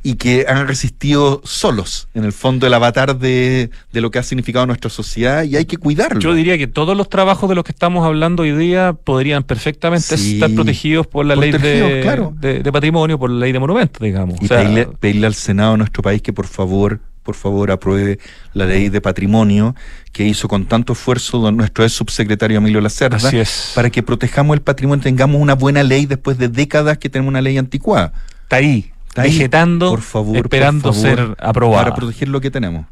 y que han resistido solos, en el fondo, el avatar de, de lo que ha significado nuestra sociedad y hay que cuidarlo. Yo diría que todos los trabajos de los que estamos hablando hoy día podrían perfectamente Sí. estar protegidos por la ley de, claro. de- de patrimonio, por la ley de monumentos, digamos. Y O sea, pedirle, pedirle al Senado de nuestro país que por favor, por favor, apruebe la ley de patrimonio que hizo con tanto esfuerzo don- nuestro ex subsecretario Emilio Lacerda así es. para que protejamos el patrimonio, tengamos una buena ley después de décadas que tenemos una ley anticuada. Está ahí. Está ahí, vegetando, por favor, esperando por favor, ser aprobada. Para proteger lo que tenemos.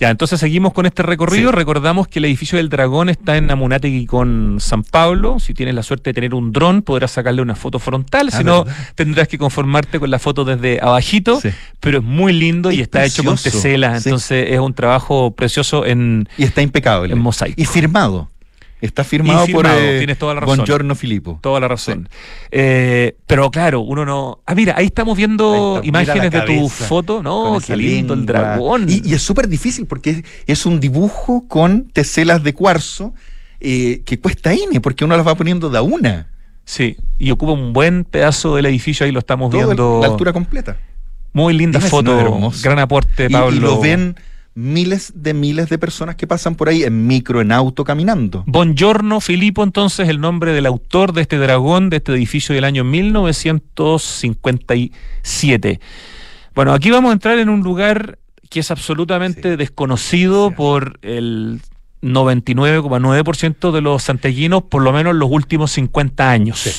Ya, entonces seguimos con este recorrido. Sí. Recordamos que el edificio del Dragón está en Amunátegui con San Pablo. Si tienes la suerte de tener un dron, podrás sacarle una foto frontal. Ah, si no, ¿verdad? tendrás que conformarte con la foto desde abajito. Sí. Pero es muy lindo y Es está hecho con teselas. sí. Entonces es un trabajo precioso en, Y está impecable. en mosaico. Y firmado. Está firmado, Y firmado, por eh, tienes toda la razón. Buongiorno Filippo. Toda la razón. Eh, pero claro, uno no. Ah, mira, ahí estamos viendo Ahí está, mira imágenes de tu foto. No, qué lindo el dragón. Y, y es súper difícil porque es, es un dibujo con teselas de cuarzo eh, que cuesta N, porque uno las va poniendo de a una. Sí, y ocupa un buen pedazo del edificio, ahí lo estamos Todo el- viendo. la altura completa. Muy linda Dime si foto, gran aporte, Y- Pablo. Y, lo ven miles de miles de personas que pasan por ahí en micro, en auto, caminando. Buongiorno Filippo, entonces, el nombre del autor de este dragón, de este edificio del año 1957. Bueno, aquí vamos a entrar en un lugar que es absolutamente Sí. desconocido Sí. por el 99,9% de los santellinos, por lo menos los últimos 50 años. Sí.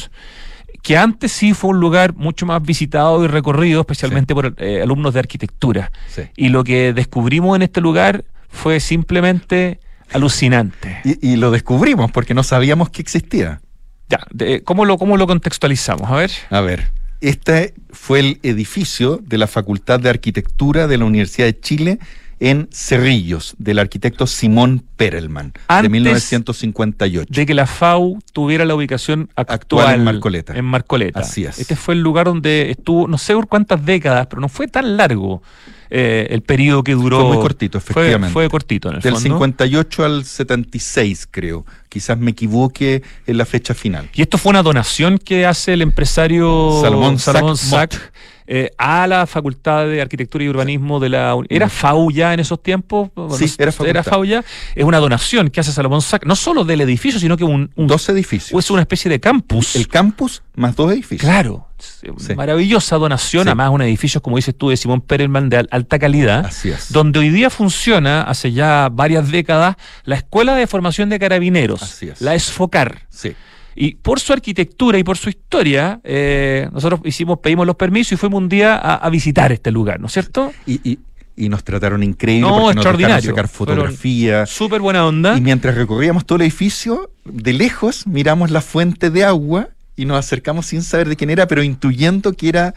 Que antes sí fue un lugar mucho más visitado y recorrido, especialmente por eh, alumnos de arquitectura. Sí. Y lo que descubrimos en este lugar fue simplemente alucinante. Y, y lo descubrimos porque no sabíamos que existía. Ya, de- ¿cómo, lo, ¿cómo lo contextualizamos? A ver. A ver, este fue el edificio de la Facultad de Arquitectura de la Universidad de Chile en Cerrillos, del arquitecto Simón Perelman, de Antes 1958. De que la FAU tuviera la ubicación actual, Actual en Marcoleta. En Marcoleta. Así es. Este fue el lugar donde estuvo, no sé por cuántas décadas, pero no fue tan largo eh, el periodo que duró. Fue muy cortito, efectivamente. Fue, cortito, en el Del fondo. 58 al 76, creo. Quizás me equivoque en la fecha final. Y esto fue una donación que hace el empresario Salomón Sack, eh, a la Facultad de Arquitectura y Urbanismo de la... ¿Era FAU ya en esos tiempos? Sí, era facultad. FAU ya. Es una donación que hace Salomón Sack, no solo del edificio, sino que un, un- Dos edificios. es una especie de campus. el campus más dos edificios. Claro, Sí. maravillosa donación, Sí. además un edificio, como dices tú, de Simón Perelman de al- alta calidad, Así es. donde hoy día funciona, hace ya varias décadas, la Escuela de Formación de Carabineros, Así es. la ESFOCAR. Sí. Y por su arquitectura y por su historia, eh, nosotros hicimos, pedimos los permisos y fuimos un día a, a visitar este lugar, ¿no es cierto? Y, y- y nos trataron increíble No, porque nos extraordinario. sacar fotografías. Súper buena onda. Y mientras recorríamos todo el edificio, de lejos miramos la fuente de agua y nos acercamos sin saber de quién era, pero intuyendo que era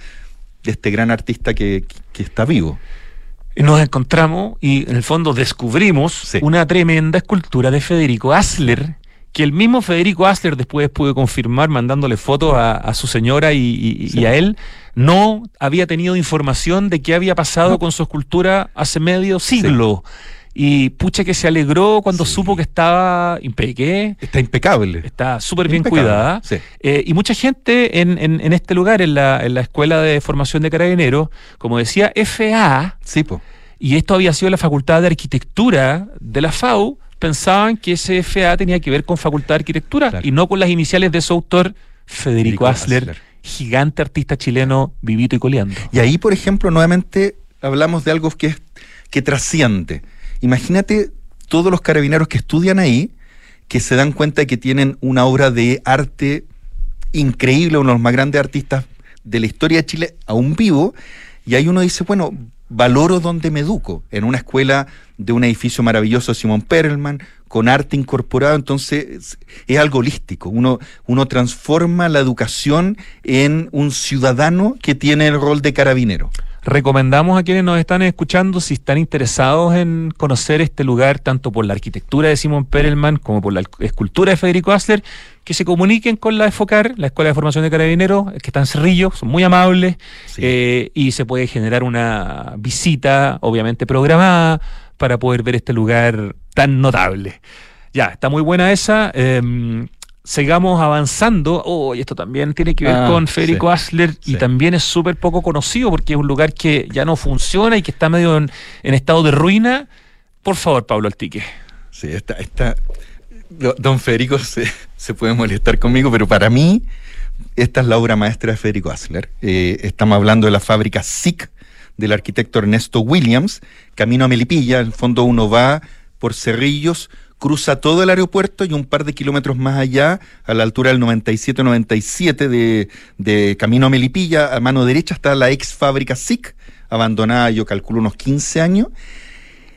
de este gran artista que, que está vivo. Nos encontramos y en el fondo descubrimos Sí. una tremenda escultura de Federico Asler, que el mismo Federico Asler después pude confirmar mandándole fotos a, a su señora y, y- Sí. y a él, no había tenido información de qué había pasado No. con su escultura hace medio siglo. Y pucha que se alegró cuando Sí. supo que estaba impeque, Está impecable. está súper bien cuidada. sí. Eh, y mucha gente en, en- en este lugar, en la, en la Escuela de Formación de Carabineros, como decía, FA, Sí, po. y esto había sido la Facultad de Arquitectura de la FAU, pensaban que ese FA tenía que ver con Facultad de Arquitectura Claro. y no con las iniciales de su autor, Federico Federico Asler, Asler. gigante artista chileno, vivito y coleando. Y ahí, por ejemplo, nuevamente hablamos de algo que, es- que trasciende. Imagínate todos los carabineros que estudian ahí, que se dan cuenta de que tienen una obra de arte increíble, uno de los más grandes artistas de la historia de Chile, aún vivo, y ahí uno dice, bueno, valoro donde me educo, en una escuela de un edificio maravilloso Simón Perelman, con arte incorporado, entonces es, es algo holístico, uno, uno transforma la educación en un ciudadano que tiene el rol de carabinero. Recomendamos a quienes nos están escuchando, si están interesados en conocer este lugar, tanto por la arquitectura de Simón Perelman como por la escultura de Federico Asler, que se comuniquen con la EFOCAR, la Escuela de Formación de Carabineros, que está en Cerrillo, son muy amables, Sí. eh, y se puede generar una visita, obviamente programada, para poder ver este lugar tan notable. Ya, está muy buena esa. eh, sigamos avanzando. Oh, y esto también tiene que ver Ah, con Federico sí, Asler y sí. también es súper poco conocido porque es un lugar que ya no funciona y que está medio en, en estado de ruina. Por favor, Pablo Altique. Sí, está, está. Do- Don Federico se, se puede molestar conmigo, pero para mí, esta es la obra maestra de Federico Asler. Eh, estamos hablando de la fábrica SIC del arquitecto Ernesto Williams, camino a Melipilla. En el fondo, uno va por Cerrillos cruza todo el aeropuerto y un par de kilómetros más allá, a la altura del 97-97 de, de Camino a Melipilla, a mano derecha está la ex fábrica SIC, abandonada yo calculo unos 15 años.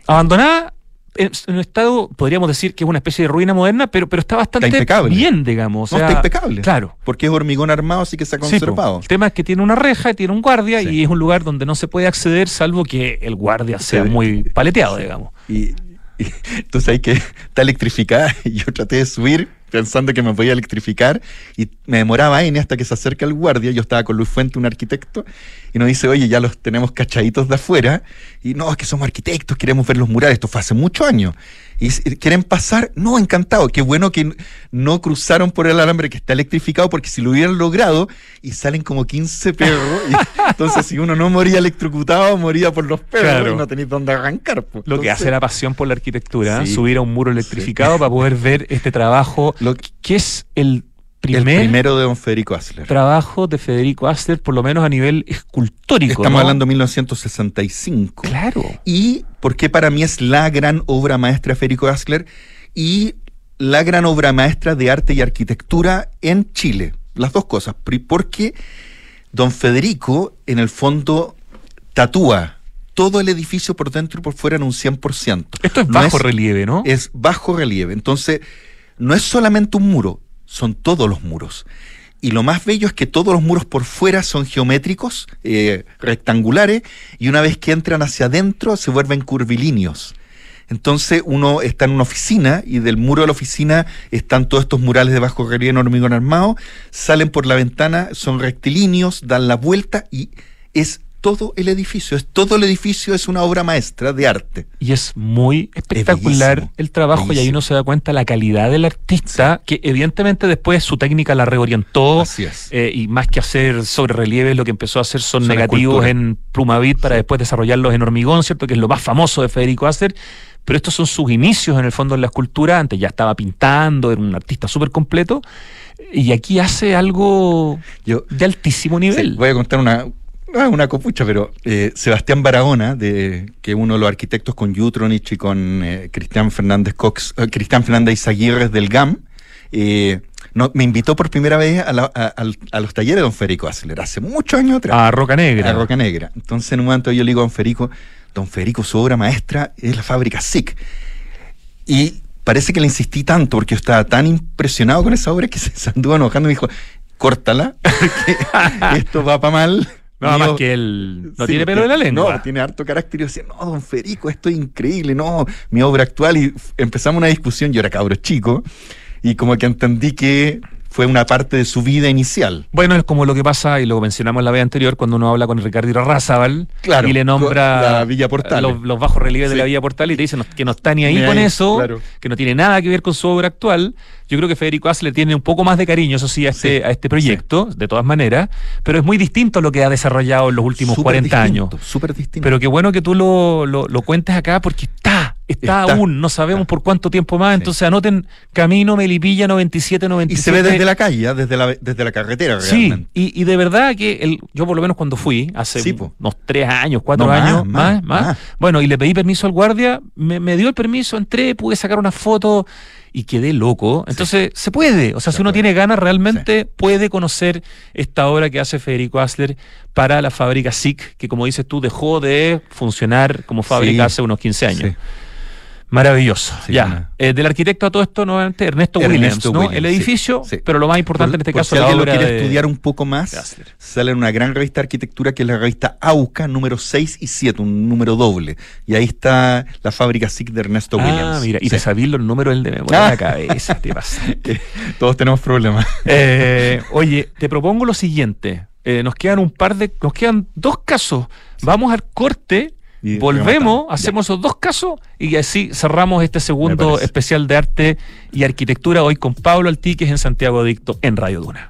Abandonada en un estado, podríamos decir que es una especie de ruina moderna, pero, pero está bastante bien, digamos. no, está impecable. Claro. Porque es hormigón armado, así que se ha conservado. el tema es que tiene una reja, tiene un guardia y es un lugar donde no se puede acceder salvo que el guardia sea muy paleteado, digamos. Y, entonces hay que está electrificada y yo traté de subir pensando que me podía electrificar y me demoraba N hasta que se acerca el guardia. Yo estaba con Luis Fuente, un arquitecto, y nos dice, oye, ya los tenemos cachaditos de afuera. Y no, es que somos arquitectos, queremos ver los murales. Esto fue hace muchos años. Y quieren pasar, no, encantado. Qué bueno que no cruzaron por el alambre que está electrificado, porque si lo hubieran logrado, y salen como 15 perros, entonces si uno no moría electrocutado, moría por los perros y no tenéis dónde arrancar. lo que hace la pasión por la arquitectura, subir a un muro electrificado para poder ver este trabajo, lo que es el el primero de don Federico Asler. Trabajo de Federico Asler, por lo menos a nivel escultórico. Estamos hablando de 1965. Claro. Y porque para mí es la gran obra maestra de Federico Asler y la gran obra maestra de arte y arquitectura en Chile. Las dos cosas. Porque don Federico, en el fondo, tatúa todo el edificio por dentro y por fuera en un 100%. Esto es bajo relieve, ¿no? Es bajo relieve. Entonces, no es solamente un muro, son todos los muros. Y lo más bello es que todos los muros por fuera son geométricos, eh, rectangulares, y una vez que entran hacia adentro se vuelven curvilíneos. Entonces uno está en una oficina y del muro de la oficina están todos estos murales de bajo relieve en hormigón armado, salen por la ventana, son rectilíneos, dan la vuelta y es todo el edificio. Es, todo el edificio es una obra maestra de arte. Y es muy espectacular el trabajo y ahí uno se da cuenta la calidad del artista, que evidentemente después su técnica la reorientó eh, y más que hacer sobre relieve lo que empezó a hacer son, negativos en Plumavit para después desarrollarlos en hormigón, ¿cierto? Que es lo más famoso de Federico Acer. Pero estos son sus inicios en el fondo en la escultura. Antes ya estaba pintando, era un artista súper completo. Y aquí hace algo de altísimo nivel. voy a contar una, no una copucha, pero eh, Sebastián Barahona, de, que uno de los arquitectos con Jutronich y con eh, Cristian Fernández Cox, eh, Cristian Fernández Izaguirre del GAM, no, me invitó por primera vez a, los talleres de Don Federico hace muchos años atrás. A Roca Negra. A Roca Negra. Entonces en un momento yo le digo a Don Federico, Don Federico, su obra maestra es la fábrica SIC. Y parece que le insistí tanto porque yo estaba tan impresionado con esa obra que se anduvo enojando y me dijo, córtala, porque esto va para mal. Nada más que él no tiene pelo en la lengua. No, tiene harto carácter. Y decía, no, don Federico, esto es increíble, no, mi obra actual. Y empezamos una discusión, yo era cabro chico, y como que entendí que fue una parte de su vida inicial. Bueno, es como lo que pasa, y lo mencionamos en la vez anterior, cuando uno habla con Ricardo Irarrázaval claro, y le nombra la Villa Portal. Los, bajos relieves de la Villa Portal y te dice que no está ni ahí con eso, que no tiene nada que ver con su obra actual. Yo creo que Federico le tiene un poco más de cariño, eso sí, a este, a este proyecto, de todas maneras, pero es muy distinto a lo que ha desarrollado en los últimos 40 años. Súper distinto. Pero qué bueno que tú lo, lo, lo cuentes acá porque está Está, aún, no sabemos por cuánto tiempo más, entonces anoten Camino Melipilla 97, 97. Y se ve desde la calle, ¿ah? desde la, desde la carretera. Sí, y, de verdad que el, yo por lo menos cuando fui, hace unos tres años, cuatro años, más, más, bueno, y le pedí permiso al guardia, me, dio el permiso, entré, pude sacar una foto y quedé loco. Entonces, se puede. O sea, si uno tiene ganas, realmente puede conocer esta obra que hace Federico Asler para la fábrica SIC, que como dices tú, dejó de funcionar como fábrica hace unos 15 años. Maravilloso. ya. Eh, del arquitecto a todo esto, nuevamente, Ernesto, Williams, ¿no? el edificio, pero lo más importante en este caso si alguien lo quiere estudiar un poco más, sale en una gran revista de arquitectura que es la revista AUCA, número 6 y 7, un número doble. Y ahí está la fábrica SIC de Ernesto ah, Williams. mira, y te sabís los números del de memoria la cabeza, te pasa. Todos tenemos problemas. Eh, oye, te propongo lo siguiente. Eh, nos quedan un par de. Nos quedan dos casos. Vamos al corte Volvemos, hacemos esos dos casos y así cerramos este segundo especial de arte y arquitectura hoy con Pablo Altiques en Santiago Dicto en Radio Duna.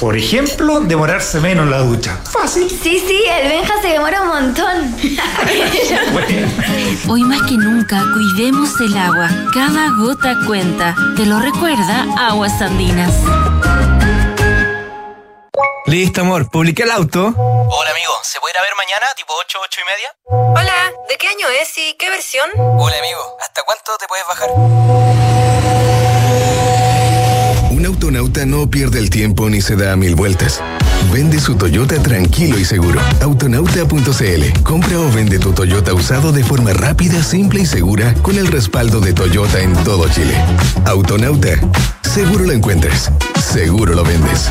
Por ejemplo, demorarse menos en la ducha. Fácil. Sí, sí, el Benja se demora un montón. Hoy más que nunca, cuidemos el agua. Cada gota cuenta. Te lo recuerda Aguas Andinas. Listo, amor. Publiqué el auto. Hola, amigo. ¿Se puede ir a ver mañana, tipo 8, 8 y media? Hola. ¿De qué año es y qué versión? Hola, amigo. ¿Hasta cuánto te puedes bajar? Autonauta no pierde el tiempo ni se da mil vueltas. Vende su Toyota tranquilo y seguro. Autonauta.cl. Compra o vende tu Toyota usado de forma rápida, simple y segura con el respaldo de Toyota en todo Chile. Autonauta. Seguro lo encuentras. Seguro lo vendes.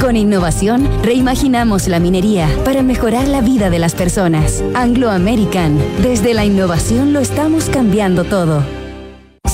Con innovación reimaginamos la minería para mejorar la vida de las personas. Anglo American. Desde la innovación lo estamos cambiando todo.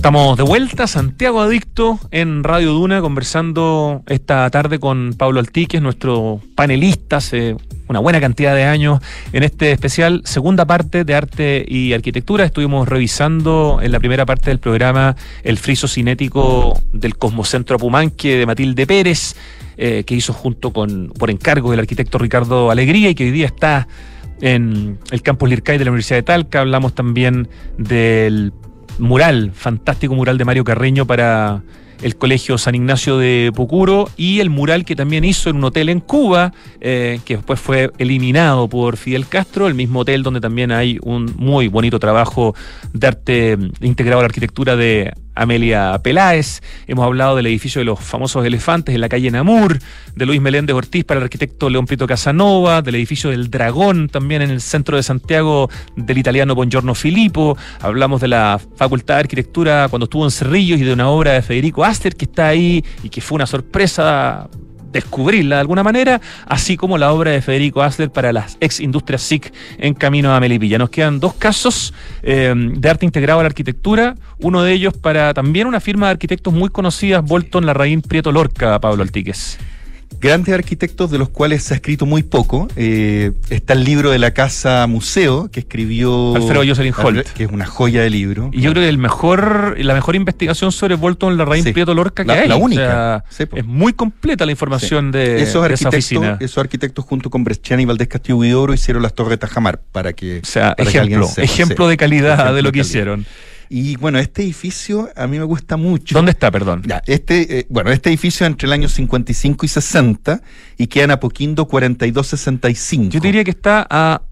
Estamos de vuelta, Santiago Adicto en Radio Duna, conversando esta tarde con Pablo Altiques, nuestro panelista hace una buena cantidad de años en este especial, segunda parte de arte y arquitectura. Estuvimos revisando en la primera parte del programa el friso cinético del Cosmocentro Apumanque de Matilde Pérez, eh, que hizo junto con, por encargo del arquitecto Ricardo Alegría y que hoy día está en el campus Lircay de la Universidad de Talca. Hablamos también del mural, fantástico mural de Mario Carreño para el Colegio San Ignacio de Pucuro y el mural que también hizo en un hotel en Cuba, eh, que después fue eliminado por Fidel Castro, el mismo hotel donde también hay un muy bonito trabajo de arte integrado a la arquitectura de Amelia Peláez, hemos hablado del edificio de los famosos elefantes en la calle Namur, de Luis Meléndez Ortiz para el arquitecto León Prieto Casanova, del edificio del Dragón también en el centro de Santiago del italiano Buongiorno Filippo, hablamos de la Facultad de Arquitectura cuando estuvo en Cerrillos y de una obra de Federico Aster que está ahí y que fue una sorpresa descubrirla de alguna manera, así como la obra de Federico Asler para las ex industrias SIC en camino a Melipilla. Nos quedan dos casos eh, de arte integrado a la arquitectura, uno de ellos para también una firma de arquitectos muy conocida, Bolton Larraín Prieto Lorca, Pablo Altiques grandes arquitectos de los cuales se ha escrito muy poco. Eh, está el libro de la Casa Museo que escribió Alfredo Jocelyn Holt, que es una joya de libro. Y yo creo que el mejor, la mejor investigación sobre Bolton Larraín sí. Prieto Lorca que la, hay. La única. O sea, es muy completa la información de, esos de esa oficina. Esos arquitectos junto con Bresciani y Valdés Castillo Huidoro hicieron las Torres de Tajamar para que, o sea, para ejemplo, que sepa, ejemplo de calidad ejemplo de lo que hicieron. Y bueno, este edificio a mí me gusta mucho. ¿Dónde está, perdón? Ya, este, eh, bueno, este edificio entre el año 55 y 60 y queda en Apoquindo 4265. Yo diría que está a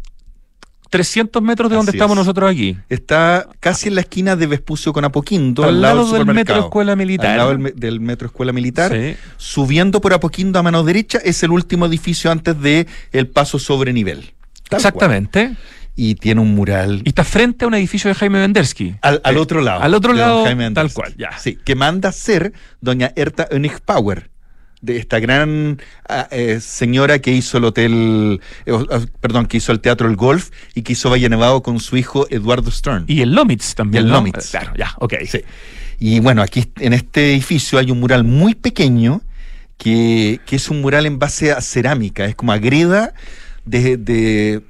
300 metros de donde Así estamos es. nosotros aquí. Está casi en la esquina de Vespucio con Apoquindo, Al lado del supermercado. Metro Escuela Militar. Al lado del, me- del Metro Escuela Militar. Sí. Subiendo por Apoquindo a mano derecha es el último edificio antes de el paso sobre nivel. Tal Exactamente. cual. Y tiene un mural Y está frente a un edificio de Jaime Vendersky. al, al otro lado. Al otro lado, Jaime tal cual, ya. Sí, que manda a ser doña Erta Power de esta gran ah, eh, señora que hizo el hotel, eh, ah, perdón, que hizo el teatro El Golf y que hizo Valle Nevado con su hijo Eduardo Stern. Y el Lomitz también. Y el ¿no? Lomitz. Claro, ya, ok. Sí. Y bueno, aquí en este edificio hay un mural muy pequeño que, que es un mural en base a cerámica, es como de, de,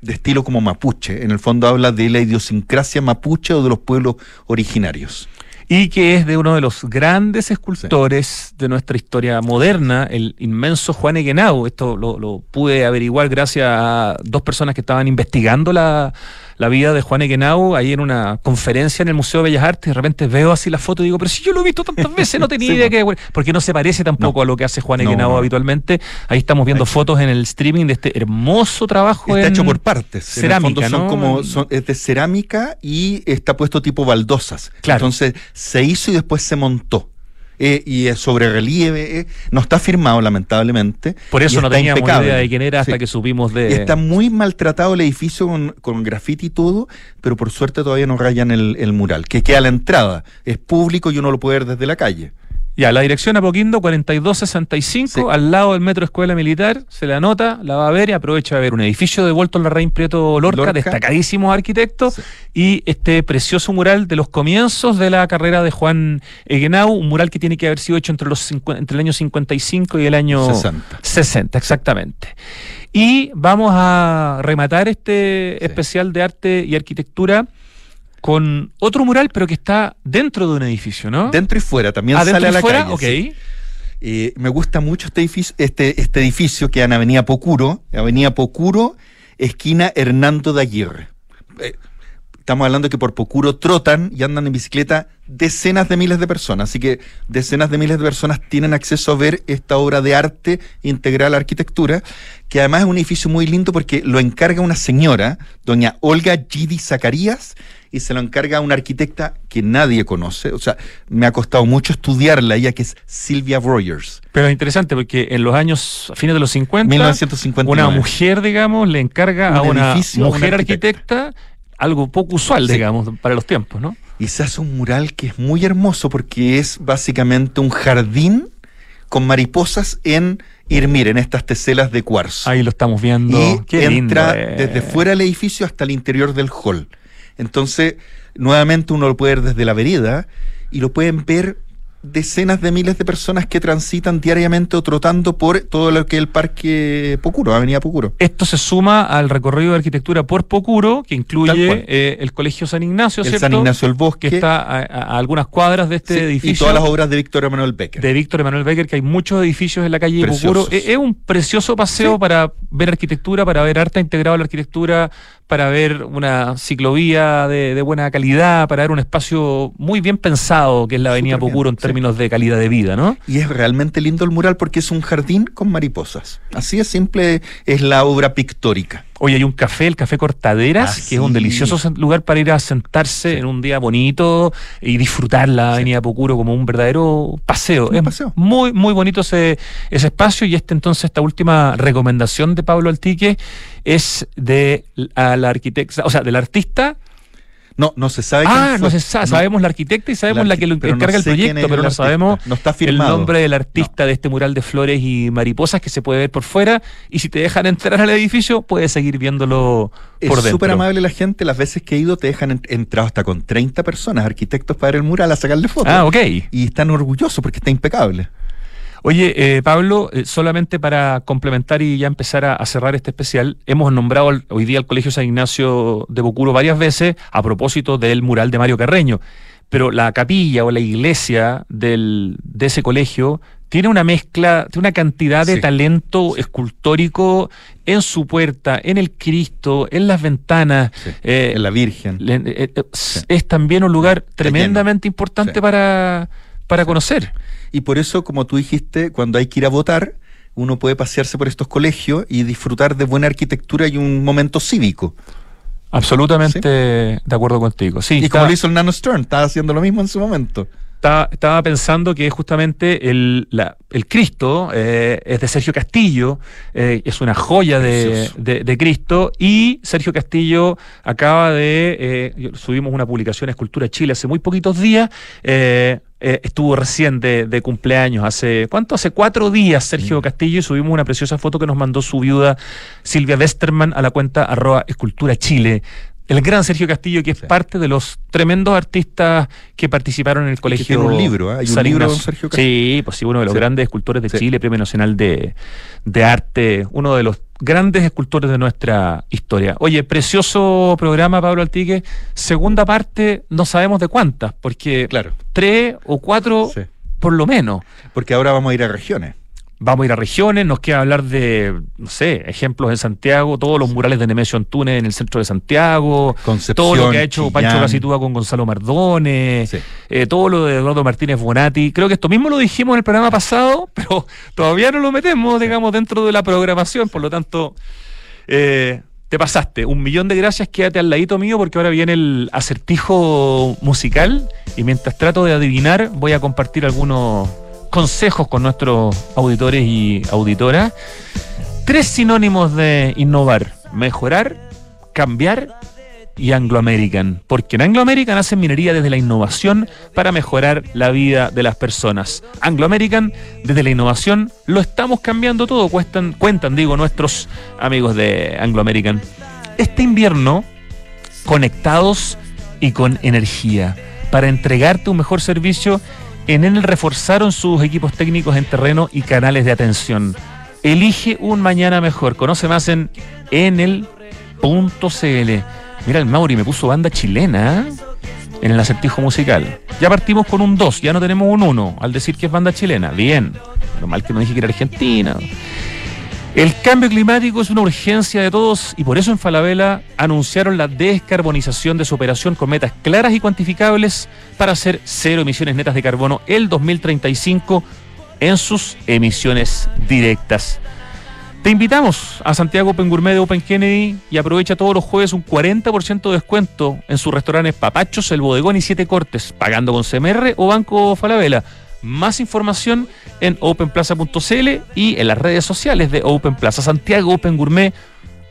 de estilo como mapuche. En el fondo habla de la idiosincrasia mapuche o de los pueblos originarios. y que es de uno de los grandes escultores de nuestra historia moderna, el inmenso Juan Eguenau. Esto lo, lo pude averiguar gracias a dos personas que estaban investigando la, la vida de Juan Eguenau ahí en una conferencia en el Museo de Bellas Artes. De repente veo así la foto y digo, pero si yo lo he visto tantas veces, no tenía Sí, idea no. que... Porque no se parece tampoco a lo que hace Juan no. habitualmente. Ahí estamos viendo fotos en el streaming de este hermoso trabajo Está en hecho por partes. En el Cerámica, fondo son ¿no? como son, es de cerámica y está puesto tipo baldosas. Claro. Entonces se hizo y después se montó. Eh, y es sobre relieve, eh, no está firmado lamentablemente. Por eso no teníamos impecable. idea de quién era hasta Sí. que supimos de... Y está muy maltratado el edificio con, con grafiti y todo, pero por suerte todavía no rayan el, el mural, que queda a la entrada. Es público y uno lo puede ver desde la calle. Ya, la dirección Apoquindo 4265, al lado del Metro Escuela Militar, se le anota, la va a ver y aprovecha de ver un edificio de Volton Larraín Prieto Lorca, Lorca. destacadísimos arquitectos, y este precioso mural de los comienzos de la carrera de Juan Eguenau, un mural que tiene que haber sido hecho entre, los entre el año 55 y el año 60. 60, exactamente. Y vamos a rematar este especial de arte y arquitectura con otro mural, pero que está dentro de un edificio, ¿no? Dentro y fuera, también Ah, sale dentro a la fuera, calle. ok. sí. Eh, me gusta mucho este edificio, este, este edificio que en Avenida Pocuro, Avenida Pocuro, esquina Hernando de Aguirre. Eh, estamos hablando que por Pocuro trotan y andan en bicicleta decenas de miles de personas, así que decenas de miles de personas tienen acceso a ver esta obra de arte integral a arquitectura, que además es un edificio muy lindo porque lo encarga una señora, doña Olga Gidi Zacarías, y se lo encarga a una arquitecta que nadie conoce. O sea, me ha costado mucho estudiarla, ella que es Sylvia Rogers. Pero es interesante porque en los años, a fines de los 50, 1959. una mujer, digamos, le encarga a Un una edificio a una mujer arquitecta. arquitecta algo poco usual, Sí. digamos, para los tiempos, ¿no? Y se hace un mural que es muy hermoso porque es básicamente un jardín con mariposas en Irmir, en estas teselas de cuarzo. Ahí lo estamos viendo. y Qué entra lindo, eh. desde fuera del edificio hasta el interior del hall. Entonces, nuevamente uno lo puede ver desde la vereda y lo pueden ver decenas de miles de personas que transitan diariamente o trotando por todo lo que es el parque Pocuro, Avenida Pocuro. Esto se suma al recorrido de arquitectura por Pocuro, que incluye eh, el Colegio San Ignacio, El ¿cierto? San Ignacio del Bosque. que está a, algunas cuadras de este Sí, edificio. y todas las obras de Víctor Emanuel Becker. de Víctor Emanuel Becker, que hay muchos edificios en la calle de. Pocuro. Es, es un precioso paseo Sí. para ver arquitectura, para ver arte integrado a la arquitectura, para ver una ciclovía de, de buena calidad, para ver un espacio muy bien pensado, que es la Avenida bien, Pocuro en sí. términos de calidad de vida, ¿no? Y es realmente lindo el mural porque es un jardín con mariposas. Así de simple es la obra pictórica. Hoy hay un café, el Café Cortaderas, Ah, que es un delicioso lugar para ir a sentarse en un día bonito y disfrutar la Avenida Pocuro como un verdadero paseo. Un es paseo. muy, muy bonito ese, ese espacio y este entonces, esta última recomendación de Pablo Altique es de a la arquitecta, o sea, del artista. No, no se sabe quién Ah, no se sabe, No. sabemos la arquitecta y sabemos La la, que lo no encarga el proyecto, es pero el no sabemos No está el nombre del artista de este mural de flores y mariposas que se puede ver por fuera y si te dejan entrar al edificio puedes seguir viéndolo Es por dentro. súper amable la gente. Las veces que he ido te dejan en- entrado hasta con 30 personas, arquitectos para ver el mural a sacarle fotos. Ah, ok. Y están orgullosos porque está impecable. Oye, eh, Pablo, eh, solamente para complementar y ya empezar a, a cerrar este especial, hemos nombrado al- hoy día al Colegio San Ignacio de Bocuro varias veces a propósito del mural de Mario Carreño, pero la capilla o la iglesia del, de ese colegio tiene una mezcla, tiene una cantidad de Sí. talento escultórico en su puerta, en el Cristo, en las ventanas. eh, en la Virgen. le- eh, eh, Es también un lugar tremendamente importante para, para conocer. Y por eso, como tú dijiste, cuando hay que ir a votar, uno puede pasearse por estos colegios y disfrutar de buena arquitectura y un momento cívico. Absolutamente de acuerdo contigo. Sí, y está- como lo hizo el Nano Stern, estaba haciendo lo mismo en su momento. Estaba, estaba pensando que justamente el, la- el Cristo eh, es de Sergio Castillo, eh, es una joya de, de- de Cristo, y Sergio Castillo acaba de, eh, subimos una publicación a Escultura Chile hace muy poquitos días, eh, estuvo recién de, de cumpleaños, hace, ¿cuánto? Hace cuatro días Sergio Castillo y subimos una preciosa foto que nos mandó su viuda Silvia Westerman a la cuenta arroba Escultura Chile. El gran Sergio Castillo, que es parte de los tremendos artistas que participaron en el colegio. tiene un libro, ¿eh? Hay un San libro, Ignacio. Sergio Castillo. Sí, pues sí, uno de los Sí. grandes escultores de Sí. Chile, Premio Nacional de, de Arte, uno de los grandes escultores de nuestra historia. Oye, precioso programa, Pablo Altique. Segunda parte, no sabemos de cuántas, porque Claro. tres o cuatro por lo menos. Porque ahora vamos a ir a regiones. Vamos a ir a regiones, nos queda hablar de, no sé, ejemplos en Santiago, todos los murales de Nemesio Antunes en el centro de Santiago, Concepción, todo lo que ha hecho Pancho. Casitúa con Gonzalo Mardones, Sí. eh, todo lo de Eduardo Martínez Bonati. Creo que esto mismo lo dijimos en el programa pasado, pero todavía no lo metemos, digamos, dentro de la programación, por lo tanto, eh, te pasaste. Un millón de gracias, quédate al ladito mío porque ahora viene el acertijo musical y mientras trato de adivinar voy a compartir algunos consejos con nuestros auditores y auditoras. Tres sinónimos de innovar, mejorar, cambiar y Anglo American. Porque en Anglo American hacen minería desde la innovación para mejorar la vida de las personas. Anglo American, desde la innovación, lo estamos cambiando todo, cuestan, cuentan, digo, nuestros amigos de Anglo American. Este invierno, conectados y con energía, para entregarte un mejor servicio, en Enel reforzaron sus equipos técnicos en terreno y canales de atención. Elige un mañana mejor. Conoce más en enel.cl. Mira, el Mauri me puso banda chilena ¿eh? en el acertijo musical. Ya partimos con un 2, ya no tenemos un 1 al decir que es banda chilena. Bien. Normal que no dije que era argentina. El cambio climático es una urgencia de todos y por eso en Falabella anunciaron la descarbonización de su operación con metas claras y cuantificables para hacer cero emisiones netas de carbono el 2035 en sus emisiones directas. Te invitamos a Santiago Open Gourmet de Open Kennedy y aprovecha todos los jueves un 40% de descuento en sus restaurantes Papachos, El Bodegón y Siete Cortes, pagando con CMR o Banco Falabella. Más información en openplaza.cl y en las redes sociales de Open Plaza Santiago Open Gourmet.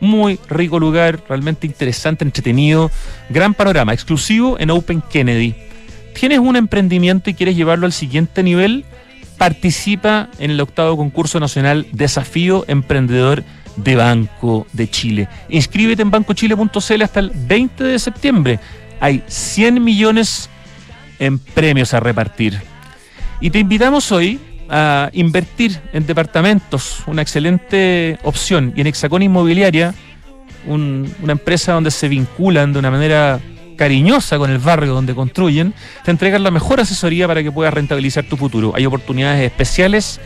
Muy rico lugar, realmente interesante, entretenido, gran panorama, exclusivo en Open Kennedy. ¿Tienes un emprendimiento y quieres llevarlo al siguiente nivel? Participa en el octavo concurso nacional Desafío Emprendedor de Banco de Chile. Inscríbete en bancochile.cl hasta el 20 de septiembre. Hay 100 millones en premios a repartir. Y te invitamos hoy a invertir en departamentos, una excelente opción. Y en Hexacón Inmobiliaria, un- una empresa donde se vinculan de una manera cariñosa con el barrio donde construyen, te entregan la mejor asesoría para que puedas rentabilizar tu futuro. Hay oportunidades especiales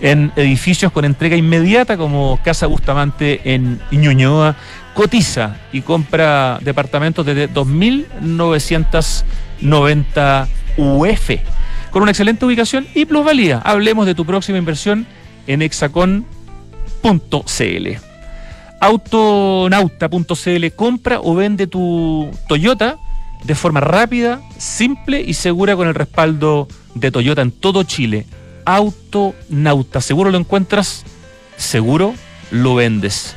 en edificios con entrega inmediata como Casa Bustamante en Ñuñoa. Cotiza y compra departamentos desde 2.990 UF con una excelente ubicación y plusvalía. Hablemos de tu próxima inversión en hexacon.cl. Autonauta.cl compra o vende tu Toyota de forma rápida, simple y segura con el respaldo de Toyota en todo Chile. Autonauta, seguro lo encuentras, seguro lo vendes.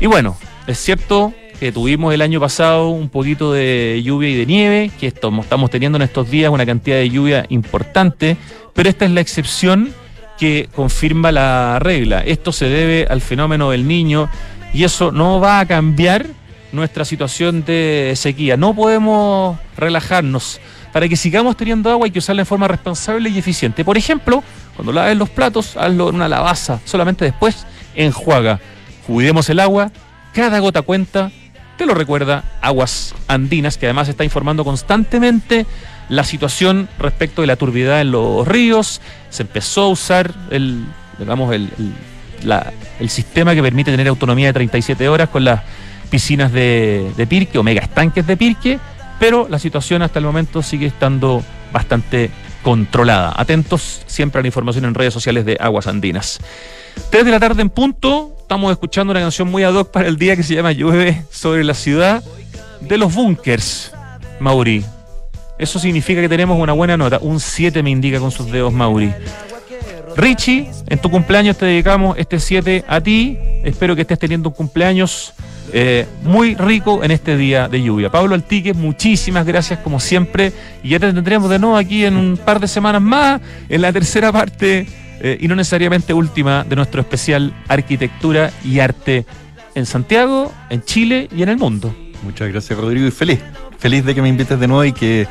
Y bueno, es cierto que tuvimos el año pasado un poquito de lluvia y de nieve, que estamos teniendo en estos días una cantidad de lluvia importante, pero esta es la excepción que confirma la regla. Esto se debe al fenómeno del niño y eso no va a cambiar nuestra situación de sequía. No podemos relajarnos. Para que sigamos teniendo agua hay que usarla en forma responsable y eficiente. Por ejemplo, cuando laves los platos, hazlo en una lavaza. Solamente después enjuaga. Cuidemos el agua, cada gota cuenta, te lo recuerda Aguas Andinas, que además está informando constantemente la situación respecto de la turbidez en los ríos. Se empezó a usar el, digamos, el, el, sistema que permite tener autonomía de 37 horas con las piscinas de, de Pirque o mega estanques de Pirque, pero la situación hasta el momento sigue estando bastante controlada. Atentos siempre a la información en redes sociales de Aguas Andinas. 3 de la tarde en punto, estamos escuchando una canción muy ad hoc para el día que se llama Llueve sobre la ciudad de los bunkers, Mauri. Eso significa que tenemos una buena nota. Un 7 me indica con sus dedos, Mauri. Richie, en tu cumpleaños te dedicamos este 7 a ti. Espero que estés teniendo un cumpleaños eh, muy rico en este día de lluvia. Pablo Altique, muchísimas gracias como siempre. Y ya te tendremos de nuevo aquí en un par de semanas más, en la tercera parte eh, y no necesariamente última de nuestro especial Arquitectura y Arte en Santiago, en Chile y en el mundo. Muchas gracias Rodrigo y feliz, feliz de que me invites de nuevo y que,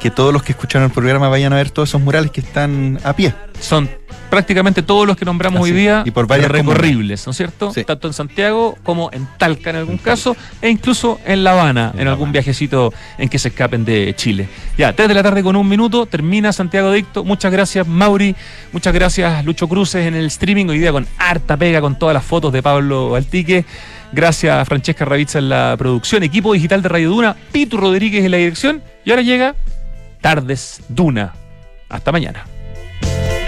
que todos los que escucharon el programa vayan a ver todos esos murales que están a pie. Son prácticamente todos los que nombramos hoy día y por varias recorribles, ¿no es cierto? Tanto en Santiago como en Talca en algún caso, e incluso en La Habana, en, algún viajecito en que se escapen de Chile. Ya, 3 de la tarde con un minuto, termina Santiago Dicto. Muchas gracias, Mauri. Muchas gracias, Lucho Cruces, en el streaming hoy día con harta pega, con todas las fotos de Pablo Altique. Gracias a Francesca Ravizza en la producción, equipo digital de Radio Duna, Pitu Rodríguez en la dirección. Y ahora llega Tardes Duna. Hasta mañana.